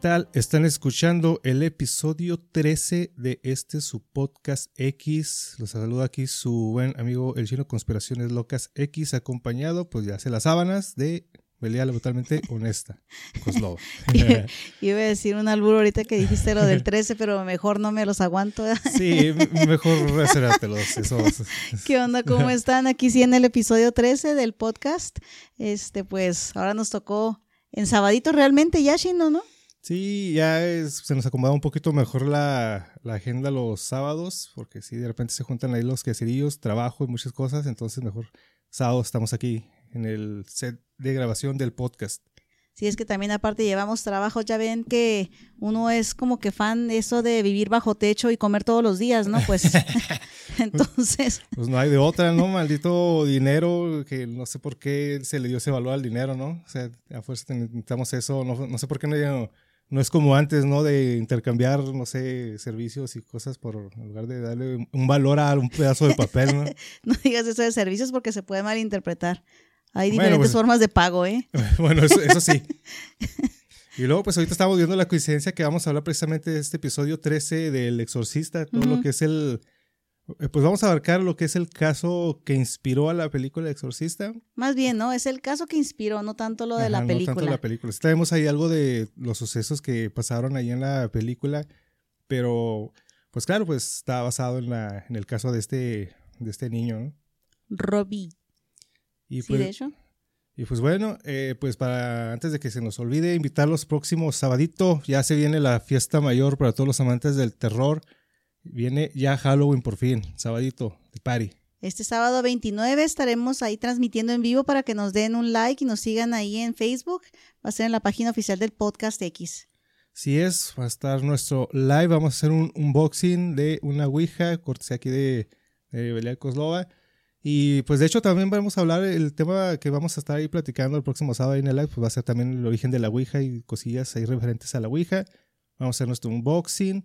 tal? Están escuchando el episodio 13 de este su podcast X. Los saluda aquí su buen amigo el chino Conspiraciones Locas X, acompañado, pues ya hace las sábanas de Belial totalmente honesta. Coslova. Iba a decir un albur ahorita que dijiste lo del 13, pero mejor no me los aguanto. sí, mejor reservártelos. Esos. ¿Qué onda? ¿Cómo están? Aquí sí en el episodio 13 del podcast. Este, pues ahora nos tocó en sabadito realmente ya, Chino, ¿no? Sí, ya se nos acomoda un poquito mejor la, agenda los sábados, porque si de repente se juntan ahí los queserillos, trabajo y muchas cosas, entonces mejor sábado estamos aquí en el set de grabación del podcast. Sí, es que también aparte llevamos trabajo, ya ven que uno es como que fan de eso de vivir bajo techo y comer todos los días, ¿no? Pues entonces... Pues no hay de otra, ¿no? Maldito dinero, que no sé por qué se le dio ese valor al dinero, ¿no? O sea, a fuerza necesitamos eso, no, no sé por qué no no es como antes, ¿no? De intercambiar, no sé, servicios y cosas por en lugar de darle un valor a un pedazo de papel, ¿no? no digas eso de servicios porque se puede malinterpretar. Hay diferentes pues, formas de pago, ¿eh? bueno, eso, sí. Y luego, pues ahorita estamos viendo la coincidencia que vamos a hablar precisamente de este episodio 13 del Exorcista, todo lo que es el, eh, pues vamos a abarcar lo que es el caso que inspiró a la película Exorcista. Más bien, ¿no? Es el caso que inspiró, no tanto lo de la película. No tanto la película. Traemos ahí algo de los sucesos que pasaron ahí en la película, pero pues claro, pues está basado en, la, en el caso de este, de este niño, ¿no? Robbie. Y sí, de pues, hecho. Y pues bueno, eh, pues para antes de que se nos olvide, invitar los próximos sabadito, ya se viene la fiesta mayor para todos los amantes del terror. Viene ya Halloween por fin, sabadito de party. Este sábado 29 estaremos ahí transmitiendo en vivo para que nos den un like y nos sigan ahí en Facebook. Va a ser en la página oficial del Podcast X. Sí es, va a estar nuestro live. Vamos a hacer un unboxing de una Ouija, cortesía aquí de, de Belia Koslova. Y pues de hecho también vamos a hablar, el tema que vamos a estar ahí platicando el próximo sábado en el live, pues va a ser también el origen de la Ouija y cosillas ahí referentes a la Ouija. Vamos a hacer nuestro unboxing.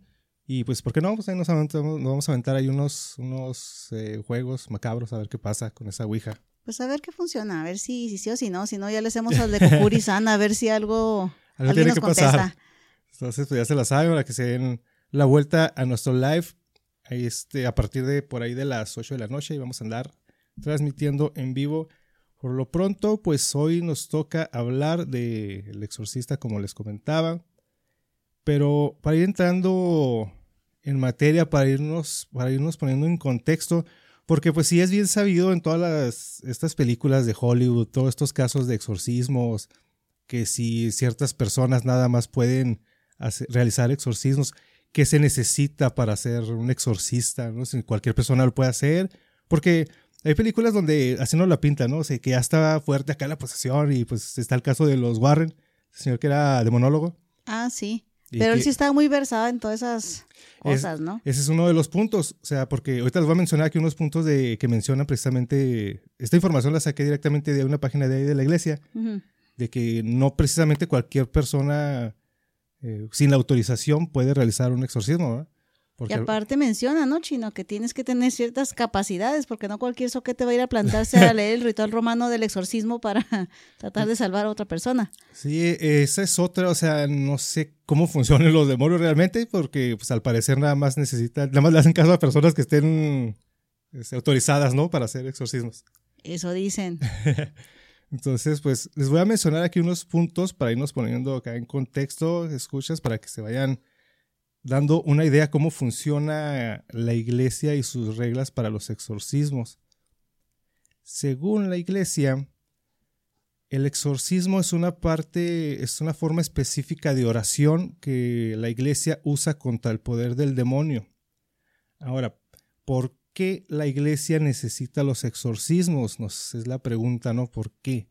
Y pues, ¿por qué no? Pues ahí nos, vamos a aventar ahí unos, unos eh, juegos macabros a ver qué pasa con esa Ouija. Pues a ver qué funciona, a ver si, si sí o si no. Si no, ya le hacemos al de Kokuri-san a ver si algo, algo tiene que Pasar. Entonces, pues ya se la saben, para que se den la vuelta a nuestro live este, a partir de por ahí de las 8 de la noche y vamos a andar transmitiendo en vivo. Por lo pronto, pues hoy nos toca hablar del El exorcista, como les comentaba. Pero para ir entrando en materia para irnos, para irnos poniendo en contexto, porque pues sí es bien sabido en todas estas películas de Hollywood, todos estos casos de exorcismos, que si ciertas personas nada más pueden realizar exorcismos, ¿qué se necesita para ser un exorcista? ¿no? Si cualquier persona lo puede hacer, porque hay películas donde así no la pinta, ¿no? O sea, que ya está fuerte acá la posesión y pues está el caso de los Warren, el señor que era demonólogo. Ah, sí. Pero él sí estaba muy versado en todas esas cosas, ¿no? Ese es uno de los puntos, o sea, porque ahorita les voy a mencionar aquí unos puntos de que mencionan precisamente, esta información la saqué directamente de una página de ahí de la iglesia, de que no precisamente cualquier persona eh, sin la autorización puede realizar un exorcismo, ¿verdad? Y aparte menciona, ¿no, Chino? Que tienes que tener ciertas capacidades, porque no cualquier soquete va a ir a plantarse a leer el ritual romano del exorcismo para tratar de salvar a otra persona. Sí, esa es otra, o sea, no sé cómo funcionan los demonios realmente, porque pues al parecer nada más necesitan, nada más le hacen caso a personas que estén este, autorizadas, ¿no? Para hacer exorcismos. Eso dicen. Entonces, pues les voy a mencionar aquí unos puntos para irnos poniendo acá en contexto, escuchas, para que se vayan dando una idea cómo funciona la iglesia y sus reglas para los exorcismos. Según la iglesia, el exorcismo es una parte, es una forma específica de oración que la iglesia usa contra el poder del demonio. Ahora, ¿por qué la iglesia necesita los exorcismos? Es la pregunta, ¿no? ¿Por qué?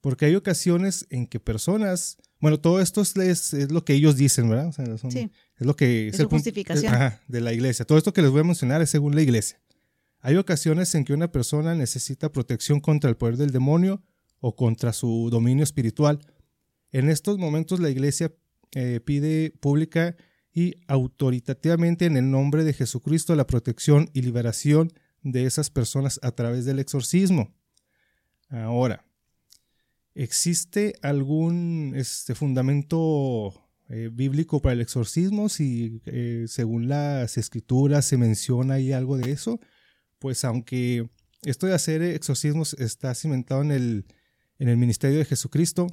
Porque hay ocasiones en que personas, bueno, todo esto es, lo que ellos dicen, ¿verdad? sí. Es lo que es, justificación. de la iglesia. Todo esto que les voy a mencionar es según la iglesia. Hay ocasiones en que una persona necesita protección contra el poder del demonio o contra su dominio espiritual. En estos momentos la iglesia eh, pide pública y autoritativamente en el nombre de Jesucristo la protección y liberación de esas personas a través del exorcismo. Ahora, ¿existe algún este, fundamento eh, bíblico para el exorcismo? Si eh, según las escrituras se menciona ahí algo de eso, pues aunque esto de hacer exorcismos está cimentado en el, en el ministerio de Jesucristo,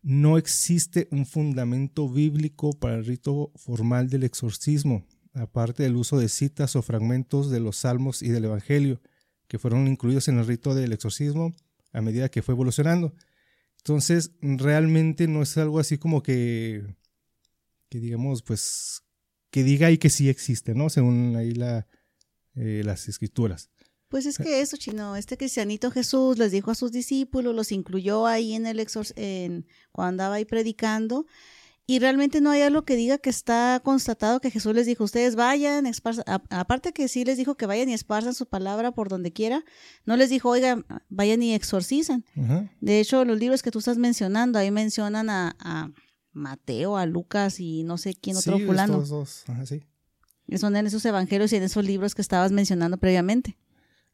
no existe un fundamento bíblico para el rito formal del exorcismo, aparte del uso de citas o fragmentos de los salmos y del Evangelio, que fueron incluidos en el rito del exorcismo a medida que fue evolucionando. Entonces, realmente no es algo así como que, que digamos, pues, que diga ahí que sí existe, ¿no? Según ahí la, eh, las escrituras. Pues es que eso, chino, este cristianito Jesús les dijo a sus discípulos, los incluyó ahí en el exor en, cuando andaba ahí predicando, y realmente no hay algo que diga que está constatado que Jesús les dijo, ustedes vayan, aparte que sí les dijo que vayan y esparzan su palabra por donde quiera, no les dijo, oigan, vayan y exorcizan. De hecho, los libros que tú estás mencionando, ahí mencionan a, Mateo, a Lucas y no sé quién otro fulano. dos. Ajá, sí. Son en esos evangelios y en esos libros que estabas mencionando previamente.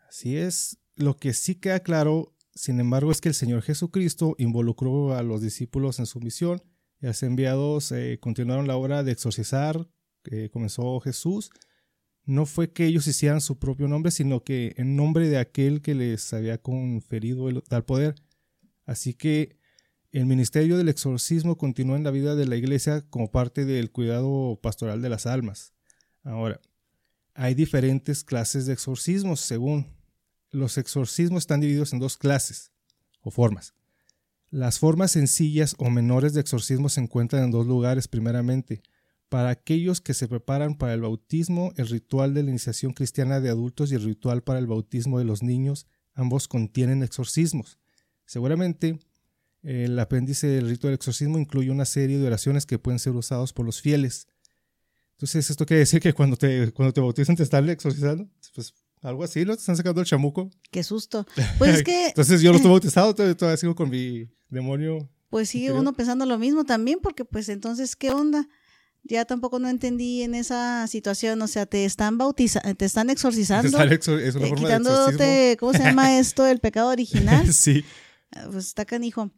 Así es. Lo que sí queda claro, sin embargo, es que el Señor Jesucristo involucró a los discípulos en su misión y los enviados eh, continuaron la obra de exorcizar que comenzó Jesús. No fue que ellos hicieran su propio nombre, sino que en nombre de aquel que les había conferido el tal poder. Así que el ministerio del exorcismo continúa en la vida de la iglesia como parte del cuidado pastoral de las almas. Ahora, hay diferentes clases de exorcismos según. Los exorcismos están divididos en dos clases o formas. Las formas sencillas o menores de exorcismo se encuentran en dos lugares primeramente. Para aquellos que se preparan para el bautismo, el ritual de la iniciación cristiana de adultos y el ritual para el bautismo de los niños, ambos contienen exorcismos. Seguramente el apéndice del rito del exorcismo incluye una serie de oraciones que pueden ser usados por los fieles. Entonces, ¿esto quiere decir que cuando te, cuando te bautizan te están exorcizando? Pues algo así. Te están sacando el chamuco. Qué susto. Pues es que... Entonces yo no estoy bautizado, todavía, sigo con mi demonio. Pues sigue uno pensando lo mismo también, porque pues entonces, ¿qué onda? Ya tampoco no entendí en esa situación, o sea, te están bautizando, te están exorcizando. Te es una eh, forma quitándote, ¿cómo se llama esto? El pecado original. sí. Ah, pues está canijo.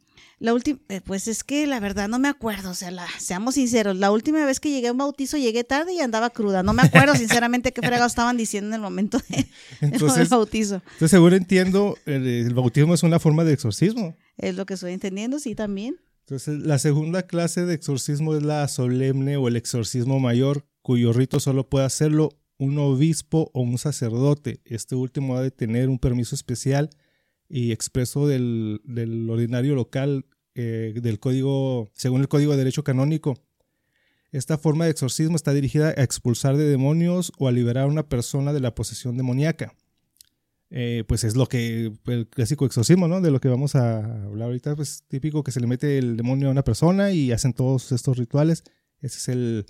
La última, eh, pues es que la verdad no me acuerdo, o sea, la, seamos sinceros, la última vez que llegué a un bautizo llegué tarde y andaba cruda. No me acuerdo sinceramente qué fregados estaban diciendo en el momento del bautizo. Entonces, seguro entiendo, el, bautismo es una forma de exorcismo. Es lo que estoy entendiendo, sí, también. Entonces, la segunda clase de exorcismo es la solemne o el exorcismo mayor, cuyo rito solo puede hacerlo un obispo o un sacerdote. Este último ha de tener un permiso especial y expreso del, ordinario local eh, del código, según el Código de Derecho Canónico. Esta forma de exorcismo está dirigida a expulsar de demonios o a liberar a una persona de la posesión demoníaca. Eh, pues es lo que, el clásico exorcismo, ¿no? De lo que vamos a hablar ahorita, pues típico que se le mete el demonio a una persona y hacen todos estos rituales. Ese es el...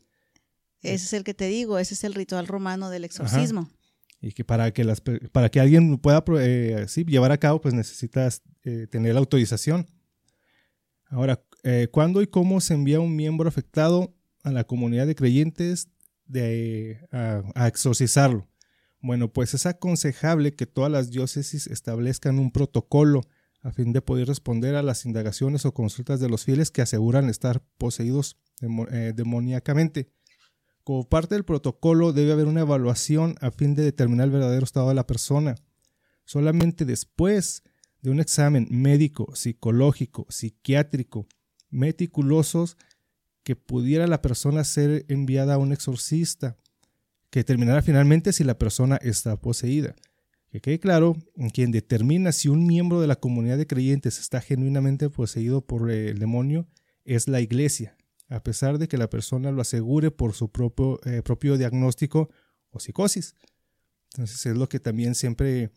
Ese es el que te digo, ese es el ritual romano del exorcismo y que para que, las, para que alguien pueda eh, llevar a cabo, pues necesitas eh, tener la autorización. Ahora, eh, ¿cuándo y cómo se envía un miembro afectado a la comunidad de creyentes de, a, a, exorcizarlo? Bueno, pues es aconsejable que todas las diócesis establezcan un protocolo a fin de poder responder a las indagaciones o consultas de los fieles que aseguran estar poseídos demoníacamente. Como parte del protocolo debe haber una evaluación a fin de determinar el verdadero estado de la persona. Solamente después de un examen médico, psicológico, psiquiátrico, meticulosos, que pudiera la persona ser enviada a un exorcista, que determinara finalmente si la persona está poseída. Que quede claro, quien determina si un miembro de la comunidad de creyentes está genuinamente poseído por el demonio es la iglesia, a pesar de que la persona lo asegure por su propio, eh, propio diagnóstico o psicosis. Entonces es lo que también siempre...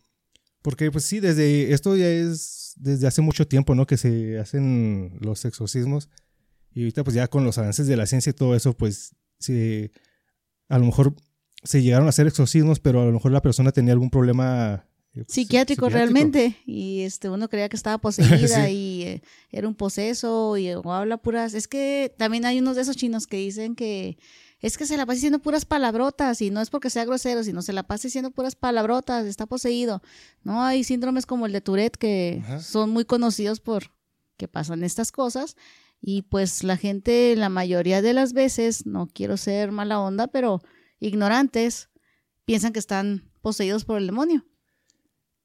Porque pues sí, desde esto ya es desde hace mucho tiempo, ¿no? Que se hacen los exorcismos. Y ahorita pues ya con los avances de la ciencia y todo eso, pues sí, a lo mejor se llegaron a hacer exorcismos, pero a lo mejor la persona tenía algún problema eh, pues, psiquiátrico, realmente y este uno creía que estaba poseída y eh, era un poseso y o habla puras es que también hay unos de esos chinos que dicen que es que se la pasa diciendo puras palabrotas y no es porque sea grosero, sino se la pasa diciendo puras palabrotas, está poseído. No hay síndromes como el de Tourette que son muy conocidos por que pasan estas cosas y pues la gente la mayoría de las veces, no quiero ser mala onda, pero ignorantes piensan que están poseídos por el demonio.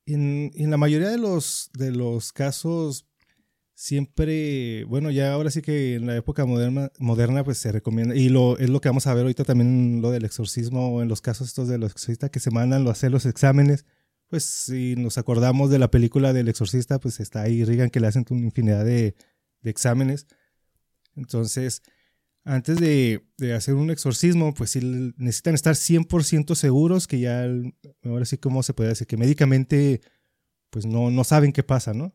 En, en la mayoría de los, de los casos siempre, bueno, ya ahora sí que en la época moderna, moderna pues se recomienda, y lo, es lo que vamos a ver ahorita también, lo del exorcismo, en los casos estos de los exorcistas que se mandan a hacer los exámenes, pues si nos acordamos de la película del exorcista, pues está ahí Regan que le hacen una infinidad de, de exámenes. Entonces, antes de, de, hacer un exorcismo, pues sí necesitan estar 100% seguros que ya, ahora sí como se puede decir, que médicamente, pues no, no saben qué pasa, ¿no?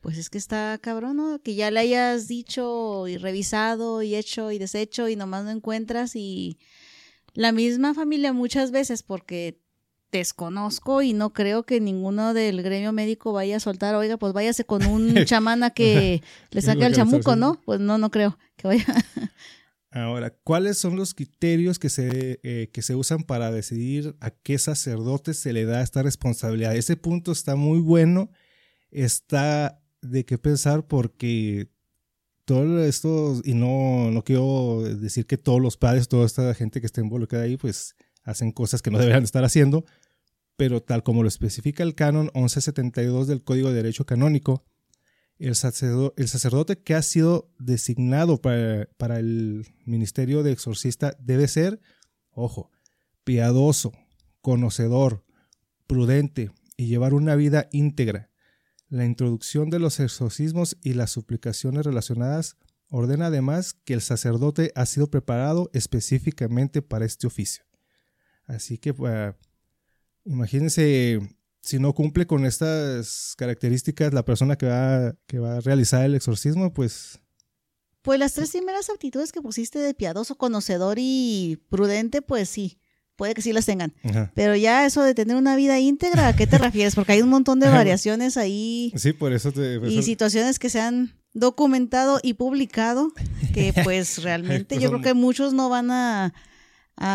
Pues es que está cabrón, ¿no? Que ya le hayas dicho y revisado y hecho y deshecho y nomás no encuentras y la misma familia muchas veces porque desconozco y no creo que ninguno del gremio médico vaya a soltar, oiga, pues váyase con un chamana que le saque al chamuco, ¿no? Pues no, no creo que vaya. Ahora, ¿cuáles son los criterios que se, eh, que se usan para decidir a qué sacerdote se le da esta responsabilidad? Ese punto está muy bueno, está de qué pensar porque todo esto, y no, no quiero decir que todos los padres, toda esta gente que está involucrada ahí, pues hacen cosas que no deberían estar haciendo, pero tal como lo especifica el canon 1172 del Código de Derecho Canónico, el el sacerdote que ha sido designado para, para el ministerio de exorcista debe ser, ojo, piadoso, conocedor, prudente y llevar una vida íntegra la introducción de los exorcismos y las suplicaciones relacionadas ordena además que el sacerdote ha sido preparado específicamente para este oficio. Así que pues, imagínense si no cumple con estas características la persona que va, que va a realizar el exorcismo, pues... Pues las tres primeras actitudes que pusiste de piadoso, conocedor y prudente, pues sí puede que sí las tengan. Pero ya eso de tener una vida íntegra, ¿a qué te refieres? Porque hay un montón de variaciones ahí. Sí, por eso te... y situaciones que se han documentado y publicado que pues realmente yo creo que muchos no van a,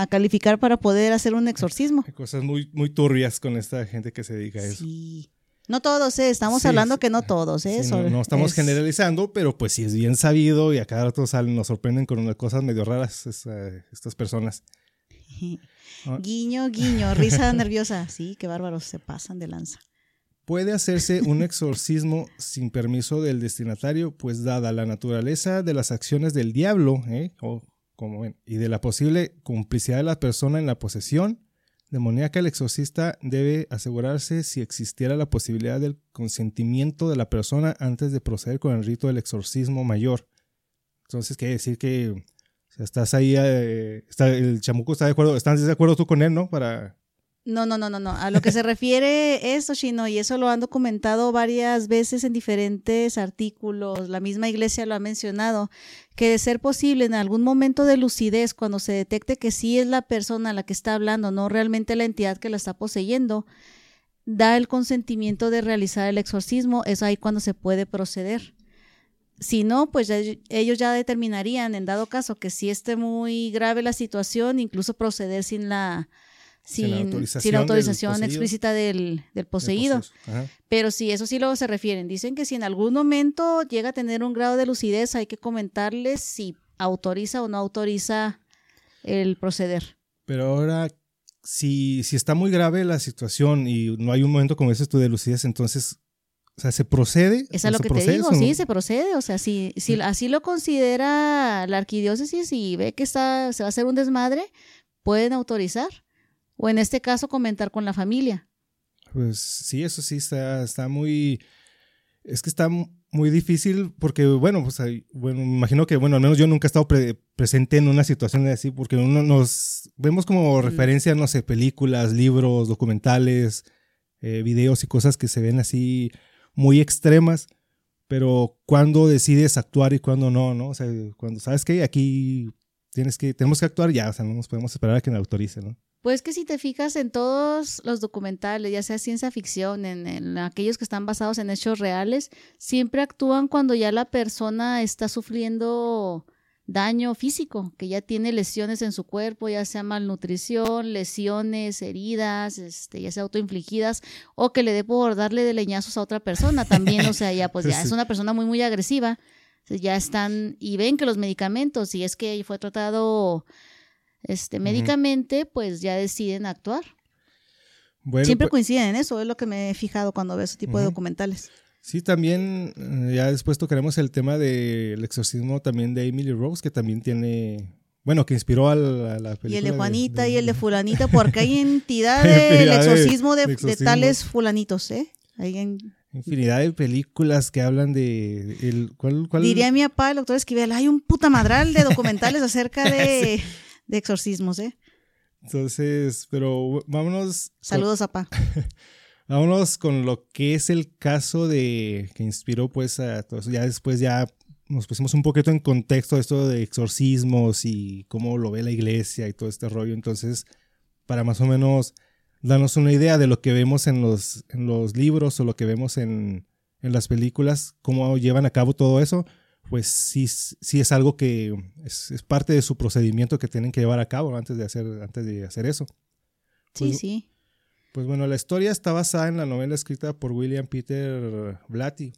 calificar para poder hacer un exorcismo. Hay cosas muy, muy turbias con esta gente que se dedica a eso. Sí. No todos, ¿eh? estamos hablando que no todos, ¿eh? no, estamos generalizando, pero pues sí es bien sabido y a cada rato salen, nos sorprenden con unas cosas medio raras estas personas. Ah. Guiño, guiño, risa nerviosa. Sí, qué bárbaros, se pasan de lanza. Puede hacerse un exorcismo sin permiso del destinatario, pues dada la naturaleza de las acciones del diablo, ¿eh? como y de la posible complicidad de la persona en la posesión demoníaca, el exorcista debe asegurarse si existiera la posibilidad del consentimiento de la persona antes de proceder con el rito del exorcismo mayor. Entonces quiere decir que estás ahí, eh, está, el chamuco está de acuerdo, ¿estás de acuerdo tú con él, no? Para... No, no, no, no, no. A lo que se refiere eso, Chino, y eso lo han documentado varias veces en diferentes artículos, la misma iglesia lo ha mencionado, que de ser posible en algún momento de lucidez, cuando se detecte que sí es la persona la que está hablando, no realmente la entidad que la está poseyendo, da el consentimiento de realizar el exorcismo, es ahí cuando se puede proceder. Si no, pues ellos ya determinarían, en dado caso, que si esté muy grave la situación, incluso proceder sin la, sin, autorización, explícita del, poseído. Pero sí, eso sí luego se refieren. Dicen que si en algún momento llega a tener un grado de lucidez, hay que comentarles si autoriza o no autoriza el proceder. Pero ahora, si, si está muy grave la situación y no hay un momento como ese tú de lucidez, entonces o sea, ¿se procede? Es a lo que te digo, sí, se procede. O sea, si, si así lo considera la arquidiócesis y ve que está, se va a hacer un desmadre, pueden autorizar. O en este caso, comentar con la familia. Pues sí, eso sí está, está muy. Es que está muy difícil porque, bueno, pues bueno, me imagino que, bueno, al menos yo nunca he estado presente en una situación así porque uno nos vemos como referencia, no sé, películas, libros, documentales, eh, videos y cosas que se ven así muy extremas, pero cuando decides actuar y cuando no, ¿no? O sea, cuando sabes que aquí tienes que, tenemos que actuar ya, o sea, no nos podemos esperar a que nos autorice, ¿no? Pues que si te fijas en todos los documentales, ya sea ciencia ficción, en, aquellos que están basados en hechos reales, siempre actúan cuando ya la persona está sufriendo daño físico, que ya tiene lesiones en su cuerpo, ya sea malnutrición, lesiones, heridas, este, ya sea autoinfligidas, o que le dé por darle de leñazos a otra persona también, o sea, ya pues ya es una persona muy, muy agresiva, ya están, y ven que los medicamentos, si es que fue tratado este, médicamente, pues ya deciden actuar. Siempre pues coinciden en eso, es lo que me he fijado cuando veo ese tipo de documentales. Sí, también, eh, ya después tocaremos el tema del exorcismo también de Emily Rose, que también tiene, bueno, que inspiró a la, película. Y el de Juanita y el de fulanita, porque hay entidad del exorcismo de, tales fulanitos, ¿eh? Hay Infinidad de películas que hablan de... El, ¿cuál, Diría mi papá, el doctor Esquivel, hay un puta madral de documentales acerca de de exorcismos, ¿eh? Entonces, pero vámonos. Saludos, papá. vámonos con lo que es el caso de que inspiró, pues, a todos. Ya después ya nos pusimos un poquito en contexto esto de exorcismos y cómo lo ve la iglesia y todo este rollo. Entonces, para más o menos darnos una idea de lo que vemos en los, en los libros o lo que vemos en, en las películas, cómo llevan a cabo todo eso pues sí, sí es algo que es, parte de su procedimiento que tienen que llevar a cabo antes de hacer, antes de hacer eso. sí, pues, sí. Pues bueno, la historia está basada en la novela escrita por William Peter Blatty,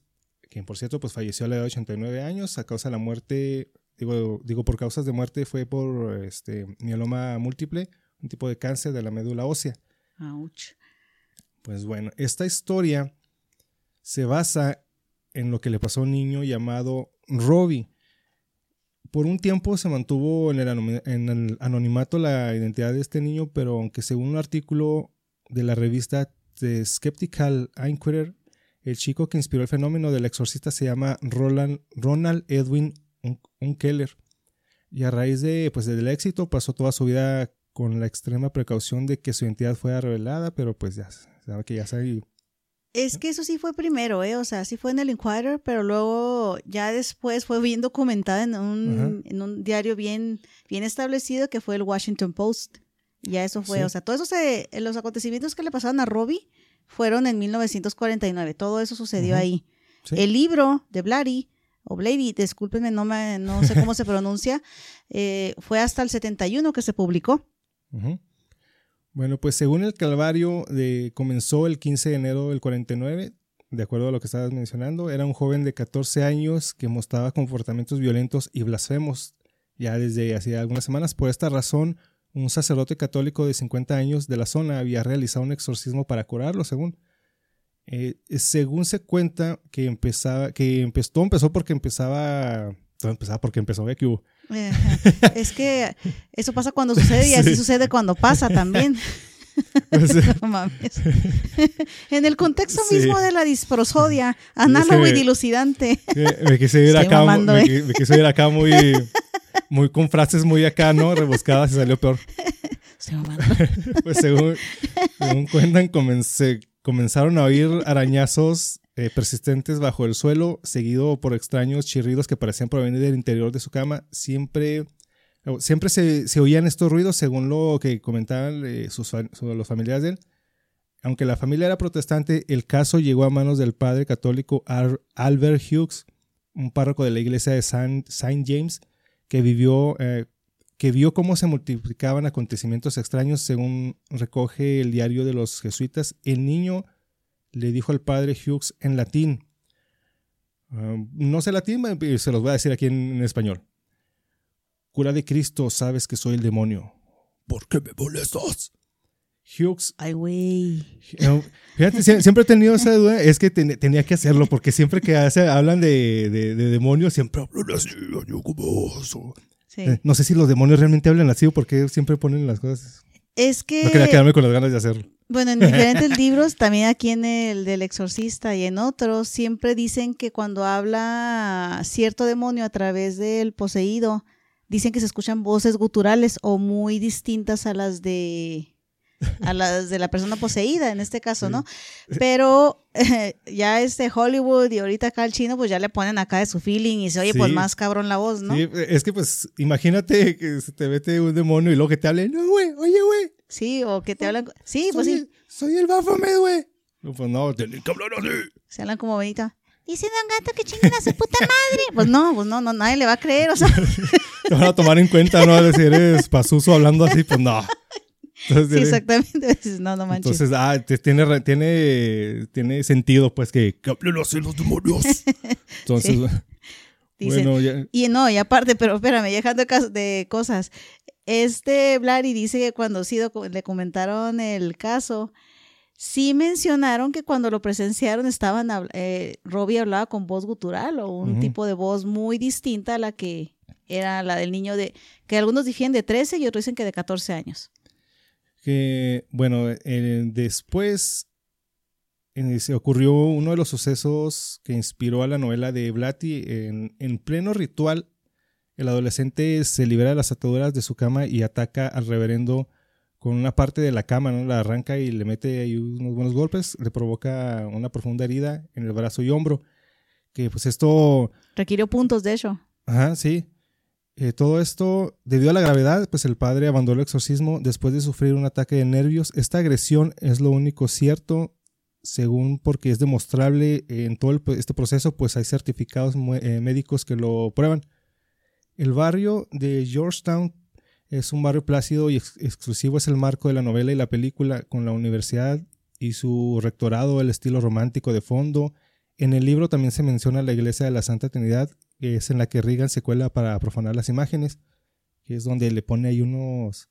quien por cierto pues falleció a la edad de 89 años a causa de la muerte, digo, digo por causas de muerte fue por este mieloma múltiple, un tipo de cáncer de la médula ósea. Ouch. Pues bueno, esta historia se basa en lo que le pasó a un niño llamado Robbie. Por un tiempo se mantuvo en el, anonimato la identidad de este niño, pero aunque según un artículo de la revista The Skeptical Inquirer, el chico que inspiró el fenómeno del exorcista se llama Roland, Ronald Edwin Unkeller. Y a raíz de, pues, del éxito pasó toda su vida con la extrema precaución de que su identidad fuera revelada, pero pues ya sabe que ya sabe es que eso sí fue primero, ¿eh? O sea, sí fue en el Inquirer, pero luego ya después fue bien documentada en un, en un diario bien, bien establecido que fue el Washington Post. Ya eso fue, o sea, todo eso se, los acontecimientos que le pasaron a Robbie fueron en 1949, todo eso sucedió ahí. El libro de Blady, o Blady, discúlpenme, no, me, no sé cómo se pronuncia, eh, fue hasta el 71 que se publicó. Bueno, pues según el Calvario, de, comenzó el 15 de enero del 49, de acuerdo a lo que estabas mencionando, era un joven de 14 años que mostraba comportamientos violentos y blasfemos ya desde hacía algunas semanas. Por esta razón, un sacerdote católico de 50 años de la zona había realizado un exorcismo para curarlo, según. Eh, según se cuenta que empezaba, que empezó, todo empezó porque empezaba, todo empezaba porque empezó, que hubo es que eso pasa cuando sucede y así sucede cuando pasa también. en el contexto mismo de la disprosodia, análogo y dilucidante. Me, quise ir acá, me, ¿eh? quise ir acá muy, muy con frases muy acá, ¿no? Rebuscadas y salió peor. pues según, según cuentan, comencé, comenzaron a oír arañazos eh, persistentes bajo el suelo, seguido por extraños chirridos que parecían provenir del interior de su cama. Siempre, siempre se, oían estos ruidos, según lo que comentaban eh, sus, los familiares de él. Aunque la familia era protestante, el caso llegó a manos del padre católico Albert Hughes, un párroco de la iglesia de Saint, James, que vivió eh, que vio cómo se multiplicaban acontecimientos extraños según recoge el diario de los jesuitas. El niño le dijo al padre Hughes en latín. Ah, no sé latín, se los voy a decir aquí en, español. Cura de Cristo, sabes que soy el demonio. ¿Por qué me molestas? Hughes. Ay, güey. Eh, fíjate, siempre he tenido esa duda. Es que tenía que hacerlo, porque siempre que hablan de, demonios, siempre hablan así, eh, No sé si los demonios realmente hablan así o porque siempre ponen las cosas. Es que... No quería quedarme con las ganas de hacerlo. Bueno, en diferentes libros, también aquí en el del exorcista y en otros, siempre dicen que cuando habla cierto demonio a través del poseído, dicen que se escuchan voces guturales o muy distintas a las de a las de la persona poseída en este caso, ¿no? Pero eh, ya este Hollywood y ahorita acá el chino pues ya le ponen acá de su feeling y se oye pues más cabrón la voz, ¿no? Sí, es que pues imagínate que se te mete un demonio y luego que te hable, no, güey, oye, güey. Sí, o que te hablan, sí, pues sí, Soy el Baphomet, güey. No, pues no, tienes que hablar así. se hablan como Benita. Dice Don Gato que chinguen a su puta madre. Pues no, pues no, no, nadie le va a creer, o sea, Te van a tomar en cuenta, ¿no? Si eres pasuso hablando así, pues no. Entonces, sí, exactamente. No, no manches. entonces ah, tiene, tiene, tiene sentido, pues, que, que hablen así los demonios. Entonces, Dicen, bueno, ya, Y no, y aparte, pero espérame, dejando de cosas. Este Blari dice que cuando sí le comentaron el caso, sí mencionaron que cuando lo presenciaron estaban, eh, Robbie hablaba con voz gutural o un tipo de voz muy distinta a la que era la del niño de, que algunos difieren de 13 y otros dicen que de 14 años. Que, bueno, eh, después eh, se ocurrió uno de los sucesos que inspiró a la novela de Blatty. En, en pleno ritual, el adolescente se libera de las ataduras de su cama y ataca al reverendo con una parte de la cama, ¿no? La arranca y le mete ahí unos buenos golpes, le provoca una profunda herida en el brazo y hombro. Que pues esto Requirió puntos, de hecho. Ajá, sí. Eh, todo esto, debido a la gravedad, pues el padre abandonó el exorcismo después de sufrir un ataque de nervios. Esta agresión es lo único cierto, según porque es demostrable en todo este proceso, pues hay certificados eh, médicos que lo prueban. El barrio de Georgetown es un barrio plácido y ex- exclusivo, es el marco de la novela y la película, con la universidad y su rectorado, el estilo romántico de fondo. En el libro también se menciona la iglesia de la Santa Trinidad, que es en la que Reagan se cuela para profanar las imágenes, que es donde le pone ahí unos...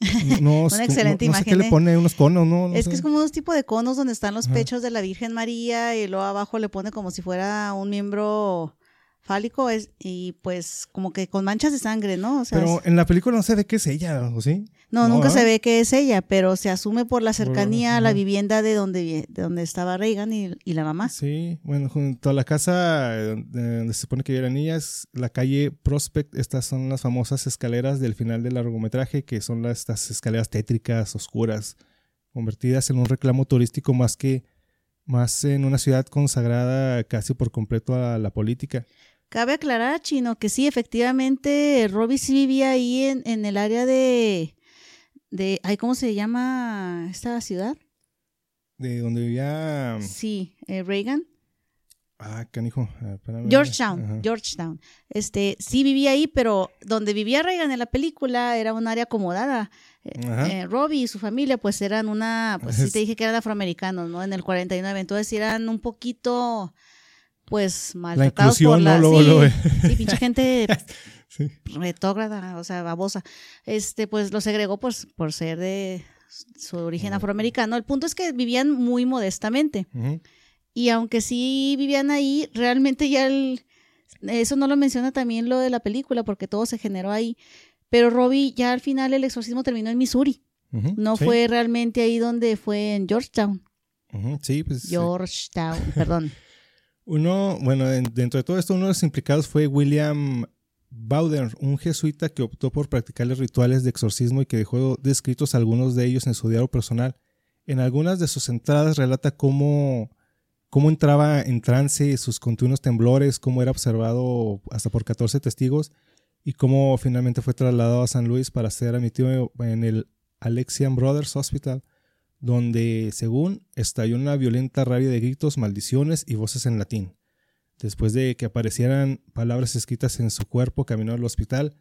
unos Una excelente no, no sé qué le ¿eh? pone, unos conos, ¿no? No es sé. que es como unos tipos de conos donde están los Ajá. pechos de la Virgen María y luego abajo le pone como si fuera un miembro fálico es, y pues como que con manchas de sangre, ¿no? O sea, Pero es- en la película no se ve qué es ella, ¿o sí? no, no, nunca se ve que es ella, pero se asume por la cercanía a la vivienda de donde, de donde estaba Reagan y, y la mamá. Sí, bueno, junto a la casa eh, donde donde se supone que vivían niñas, la calle Prospect, estas son las famosas escaleras del final del largometraje, que son las, estas escaleras tétricas, oscuras, convertidas en un reclamo turístico más que más en una ciudad consagrada casi por completo a la política. Cabe aclarar, Chino, que sí, efectivamente, Robbie sí vivía ahí en, en el área de, de, ay, ¿cómo se llama esta ciudad? De donde vivía. Sí, eh, Reagan. Ah, canijo. ah, espérame. Georgetown, Ajá. Georgetown. Este, sí vivía ahí, pero donde vivía Reagan en la película era un área acomodada. Eh, eh, Robbie y su familia, pues eran una, pues sí te dije que eran afroamericanos, ¿no? En el 49, entonces eran un poquito, pues, maltratados por inclusión, la, ¿no? Luego, sí, luego, eh. sí, pinche gente Sí. retógrada, o sea, babosa. Este, pues los segregó pues, por ser de su origen afroamericano. El punto es que vivían muy modestamente. Y aunque sí vivían ahí, realmente ya el, eso no lo menciona también lo de la película, porque todo se generó ahí. Pero Robbie, ya al final el exorcismo terminó en Missouri. No sí. fue realmente ahí donde fue en Georgetown. Sí, pues. Georgetown, perdón. Uno, bueno, en- dentro de todo esto, uno de los implicados fue William Bowden, un jesuita que optó por practicar los rituales de exorcismo y que dejó descritos algunos de ellos en su diario personal. En algunas de sus entradas relata cómo, cómo entraba en trance, sus continuos temblores, cómo era observado hasta por 14 testigos y cómo finalmente fue trasladado a San Luis para ser admitido en el Alexian Brothers Hospital donde, según, estalló una violenta rabia de gritos, maldiciones y voces en latín. Después de que aparecieran palabras escritas en su cuerpo, caminó al hospital.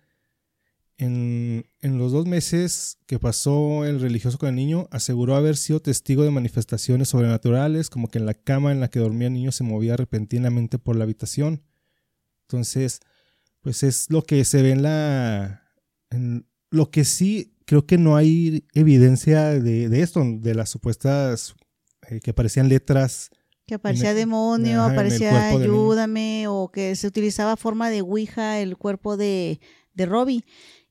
En, en los dos meses que pasó el religioso con el niño, aseguró haber sido testigo de manifestaciones sobrenaturales, como que en la cama en la que dormía el niño se movía repentinamente por la habitación. Entonces, pues es lo que se ve en la... en lo que sí creo que no hay evidencia de, de esto, de las supuestas eh, que aparecían letras. Que aparecía el- demonio, ajá, aparecía ayúdame, o que se utilizaba forma de Ouija el cuerpo de, de Robbie.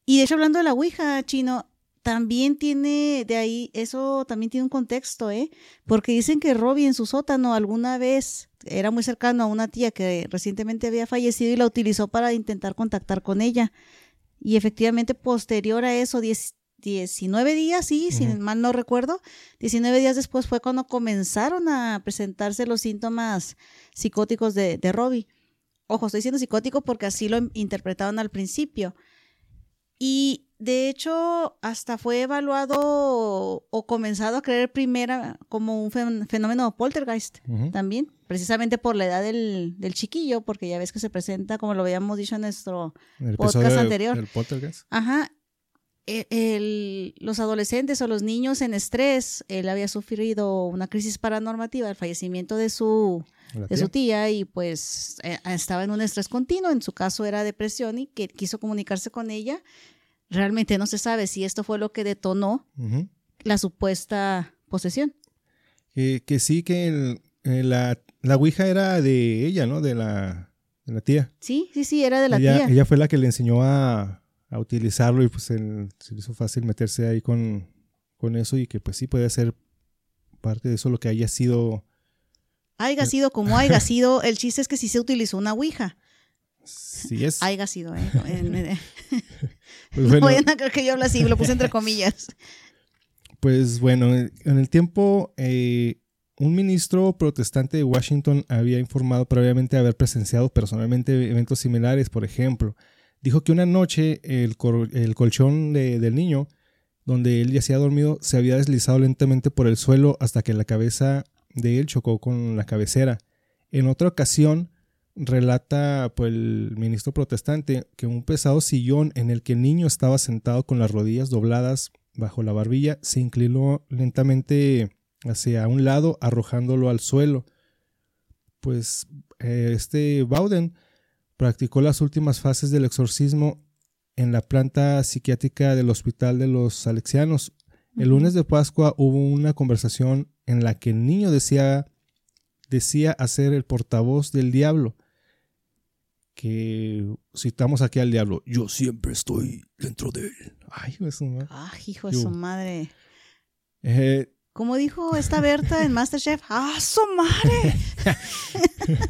Y de hecho, hablando de la Ouija, chino, también tiene, de ahí, eso también tiene un contexto, ¿eh? Porque dicen que Robbie en su sótano alguna vez era muy cercano a una tía que recientemente había fallecido y la utilizó para intentar contactar con ella. Y efectivamente, posterior a eso, 19 días, sí, si mal no recuerdo, 19 días después fue cuando comenzaron a presentarse los síntomas psicóticos de, de Robbie. Ojo, estoy diciendo psicótico porque así lo interpretaron al principio. Y de hecho, hasta fue evaluado o comenzado a creer primera como un fenómeno poltergeist también, precisamente por la edad del, chiquillo, porque ya ves que se presenta, como lo habíamos dicho en nuestro podcast anterior. El poltergeist. Ajá. E, los adolescentes o los niños en estrés, él había sufrido una crisis paranormativa, el fallecimiento de su, de su tía y pues eh, estaba en un estrés continuo, en su caso era depresión y que quiso comunicarse con ella. Realmente no se sabe si esto fue lo que detonó la supuesta posesión. que sí, que eh, la, la Ouija era de ella, ¿no? De la, de la tía. Sí, sí, sí, era de la tía. Ella fue la que le enseñó a, a utilizarlo y pues se le hizo fácil meterse ahí con, con eso y que pues sí puede ser parte de eso lo que haya sido haya sido como haya sido, el chiste es que sí se utilizó una ouija. Sí es. Haya sido, ¿eh? pues bueno, no creo que yo hablo así, lo puse entre comillas. Pues bueno, en el tiempo, eh, un ministro protestante de Washington había informado previamente haber presenciado personalmente eventos similares, por ejemplo. Dijo que una noche el, colchón del niño, donde él yacía dormido, se había deslizado lentamente por el suelo hasta que la cabeza de él chocó con la cabecera. En otra ocasión, relata pues, el ministro protestante que un pesado sillón en el que el niño estaba sentado con las rodillas dobladas bajo la barbilla se inclinó lentamente hacia un lado arrojándolo al suelo. Pues eh, este Bowden practicó las últimas fases del exorcismo en la planta psiquiátrica del Hospital de los Alexianos. El lunes de Pascua hubo una conversación en la que el niño decía, decía hacer el portavoz del diablo. Que citamos aquí al diablo. Yo siempre estoy dentro de él. Ay, hijo de su madre. Ay, hijo de su madre. Eh, Como dijo esta Berta en Masterchef, ¡ah, su madre!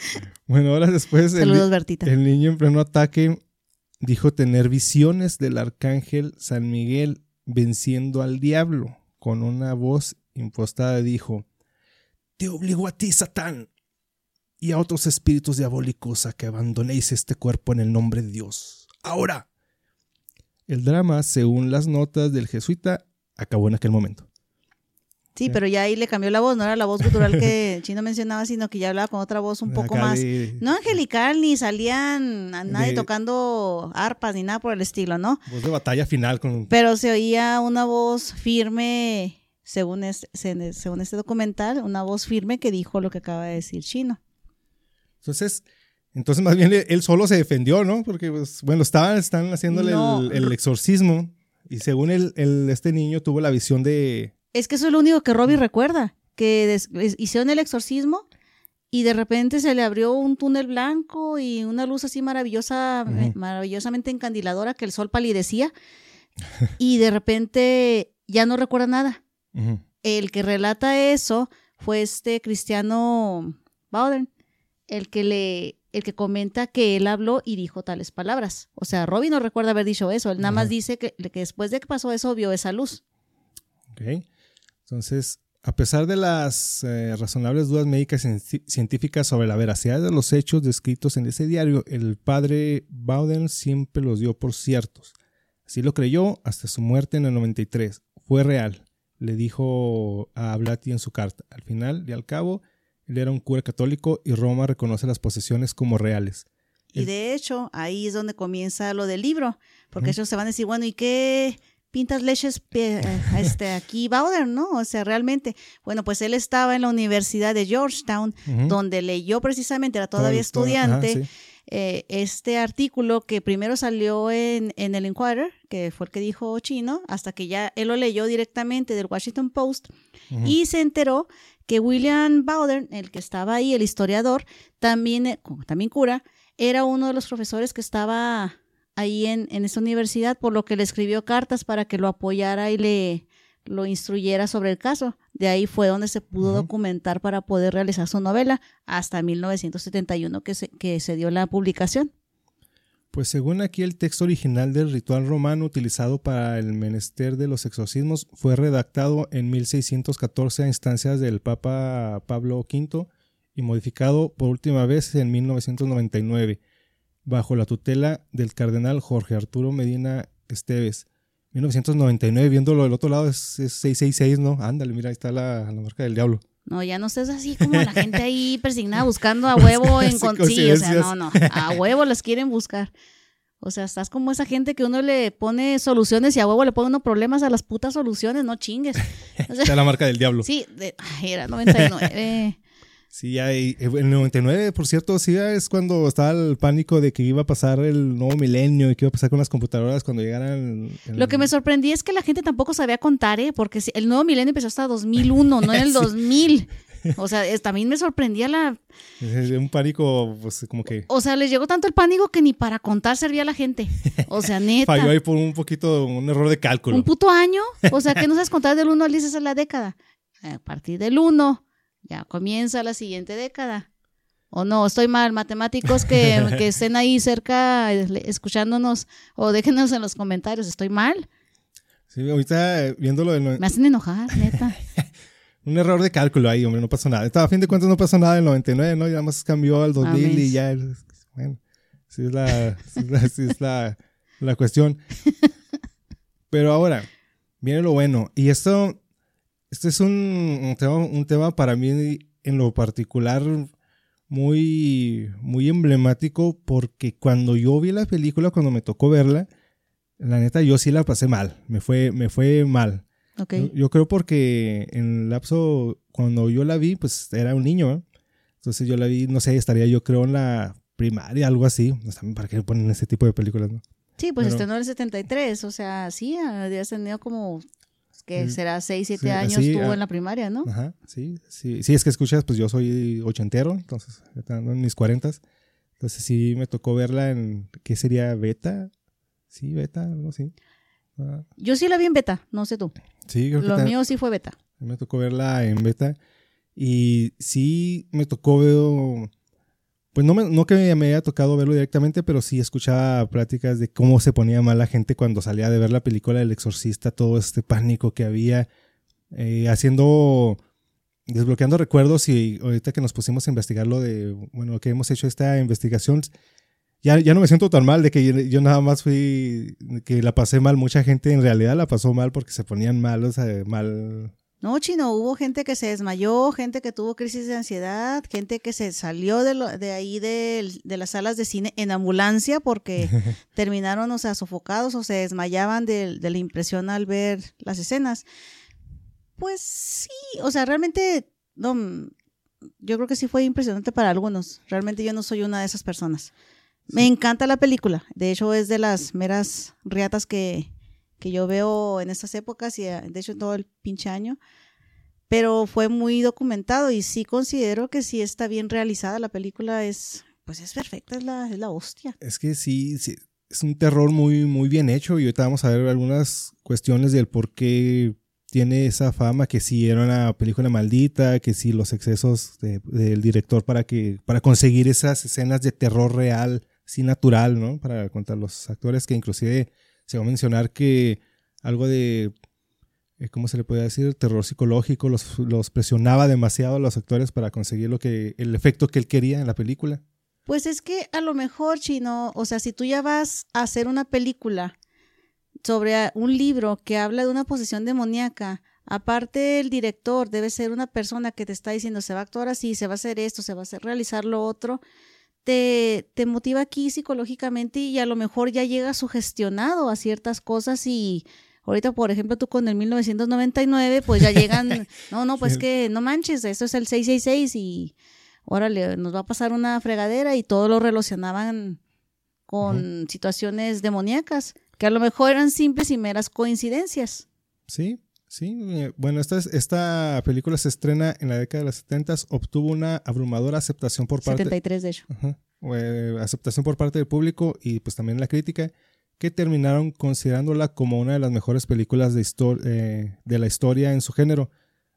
bueno, ahora después Saludos, el niño en pleno ataque dijo tener visiones del arcángel San Miguel venciendo al diablo. Con una voz impostada dijo, Te obligo a ti, Satán, y a otros espíritus diabólicos a que abandonéis este cuerpo en el nombre de Dios. Ahora. El drama, según las notas del jesuita, acabó en aquel momento. Sí, pero ya ahí le cambió la voz, no era la voz cultural que Chino mencionaba, sino que ya hablaba con otra voz un poco más, no angelical, ni salían a nadie tocando arpas ni nada por el estilo, ¿no? Voz de batalla final con... Pero se oía una voz firme, según este, según este documental, una voz firme que dijo lo que acaba de decir Chino. Entonces, entonces más bien él solo se defendió, ¿no? Porque, pues, bueno, estaban, están haciéndole el, exorcismo y según él, este niño tuvo la visión de es que eso es lo único que Robbie recuerda, que hicieron el exorcismo y de repente se le abrió un túnel blanco y una luz así maravillosa, eh, maravillosamente encandiladora que el sol palidecía y de repente ya no recuerda nada. El que relata eso fue este cristiano Bowden, el que le el que comenta que él habló y dijo tales palabras. O sea, Robbie no recuerda haber dicho eso, él nada más dice que, que después de que pasó eso vio esa luz. Okay. Entonces, a pesar de las eh, razonables dudas médicas y científicas sobre la veracidad de los hechos descritos en ese diario, el padre Bowden siempre los dio por ciertos. Así lo creyó hasta su muerte en el 93. Fue real, le dijo a Blatty en su carta. Al final y al cabo, él era un cura católico y Roma reconoce las posesiones como reales. Y de hecho, ahí es donde comienza lo del libro, porque ellos se van a decir, bueno, ¿y qué? Pintas leches este, aquí Bowder, ¿no? O sea, realmente, bueno, pues él estaba en la Universidad de Georgetown, donde leyó precisamente, era todavía estudiante, eh, este artículo que primero salió en, en, el Inquirer, que fue el que dijo Chino, hasta que ya él lo leyó directamente del Washington Post, y se enteró que William Bowder, el que estaba ahí, el historiador, también, eh, también cura, era uno de los profesores que estaba ahí en, en esa universidad, por lo que le escribió cartas para que lo apoyara y le lo instruyera sobre el caso. De ahí fue donde se pudo documentar para poder realizar su novela hasta 1971 que se, que se dio la publicación. Pues según aquí el texto original del ritual romano utilizado para el menester de los exorcismos fue redactado en 1614 a instancias del Papa Pablo V y modificado por última vez en 1999 bajo la tutela del cardenal Jorge Arturo Medina Esteves. 1999, viéndolo del otro lado es, 666, ¿no? Ándale, mira, ahí está la, marca del diablo. No, ya no estés así como la gente ahí persignada buscando a huevo en con... Sí, o sea, no, no, a huevo las quieren buscar. O sea, estás como esa gente que uno le pone soluciones y a huevo le pone unos problemas a las putas soluciones, no chingues. está la marca del diablo. Sí, de, ay, era 99. Sí, hay, en el 99, por cierto, sí es cuando estaba el pánico de que iba a pasar el nuevo milenio y que iba a pasar con las computadoras cuando llegaran. Lo que me sorprendí es que la gente tampoco sabía contar, ¿eh? Porque el nuevo milenio empezó hasta 2001, no en el 2000. O sea, también me sorprendía la... Un pánico, pues como que... O sea, les llegó tanto el pánico que ni para contar servía la gente. O sea, neta. Falló ahí por un poquito, un error de cálculo. Un puto año. O sea, que no sabes contar del 1 al 10, esa es la década. A partir del 1 ya comienza la siguiente década. O no, estoy mal, matemáticos que, que estén ahí cerca escuchándonos o déjenos en los comentarios, ¿estoy mal? Sí, ahorita eh, viéndolo. Me hacen enojar, neta. Un error de cálculo ahí, hombre, no pasó nada. A fin de cuentas no pasó nada en el 99, ¿no? Ya más cambió al 2000 y ya... Bueno, sí es la, sí es la, la cuestión. Pero ahora, viene lo bueno. Y esto este es un, tema, para mí en lo particular muy, muy emblemático porque cuando yo vi la película, cuando me tocó verla, la neta yo sí la pasé mal, me fue, me fue mal. Yo, creo porque en el lapso, cuando yo la vi, pues era un niño, entonces yo la vi, no sé, estaría yo creo en la primaria, algo así, ¿para qué ponen ese tipo de películas? No? Sí, pues estrenó en el 73, o sea, sí, había tenido como que será 6, 7 años estuvo ah, en la primaria, ¿no? Ajá, sí, sí. Sí, es que escuchas, pues yo soy ochentero, entonces, en mis cuarentas. Entonces sí me tocó verla en, ¿qué sería? ¿Beta? Sí, beta, algo así. Ah. Yo sí la vi en beta, no sé tú. Sí, creo que Lo mío sí fue beta. Me tocó verla en beta. Y sí me tocó ver pues no, me, no que me haya tocado verlo directamente, pero sí escuchaba pláticas de cómo se ponía mal la gente cuando salía de ver la película del exorcista, todo este pánico que había, eh, haciendo, desbloqueando recuerdos y ahorita que nos pusimos a investigar lo de, bueno, que hemos hecho esta investigación, ya, ya no me siento tan mal de que yo, nada más fui, que la pasé mal, mucha gente en realidad la pasó mal porque se ponían mal, o sea, mal no, chino, hubo gente que se desmayó, gente que tuvo crisis de ansiedad, gente que se salió de, de ahí de, las salas de cine en ambulancia porque terminaron, o sea, sofocados o se desmayaban de, la impresión al ver las escenas. Pues sí, o sea, realmente, no, yo creo que sí fue impresionante para algunos. Realmente yo no soy una de esas personas. Me encanta la película. De hecho, es de las meras riatas que, que yo veo en estas épocas y eh, de hecho todo el pinche año. Pero fue muy documentado y sí considero que si está bien realizada la película es pues es perfecta, es la, es la hostia. Es que sí, sí, es un terror muy, muy bien hecho y ahorita vamos a ver algunas cuestiones del por qué tiene esa fama, que si era una película maldita, que si los excesos del director para, que, para conseguir esas escenas de terror real, sí natural, ¿no? Para contar los actores que inclusive se va a mencionar que algo de, eh, ¿cómo se le puede decir? Terror psicológico, los, los presionaba demasiado a los actores para conseguir lo que, el efecto que él quería en la película. Pues es que a lo mejor, Chino, o sea, si tú ya vas a hacer una película sobre un libro que habla de una posesión demoníaca, aparte el director debe ser una persona que te está diciendo se va a actuar así, se va a hacer esto, se va a hacer realizar lo otro, te, te motiva aquí psicológicamente y a lo mejor ya llega sugestionado a ciertas cosas y ahorita, por ejemplo, tú con el 1999, pues ya llegan, no, no, pues que no manches, esto es el 666 y órale, nos va a pasar una fregadera y todo lo relacionaban con situaciones demoníacas, que a lo mejor eran simples y meras coincidencias. Sí, Sí, eh, bueno, esta, esta película se estrena en la década de los 70, obtuvo una abrumadora aceptación por parte... 73 de hecho. Ajá, eh, aceptación por parte del público y pues también la crítica, que terminaron considerándola como una de las mejores películas de, eh, de la historia en su género.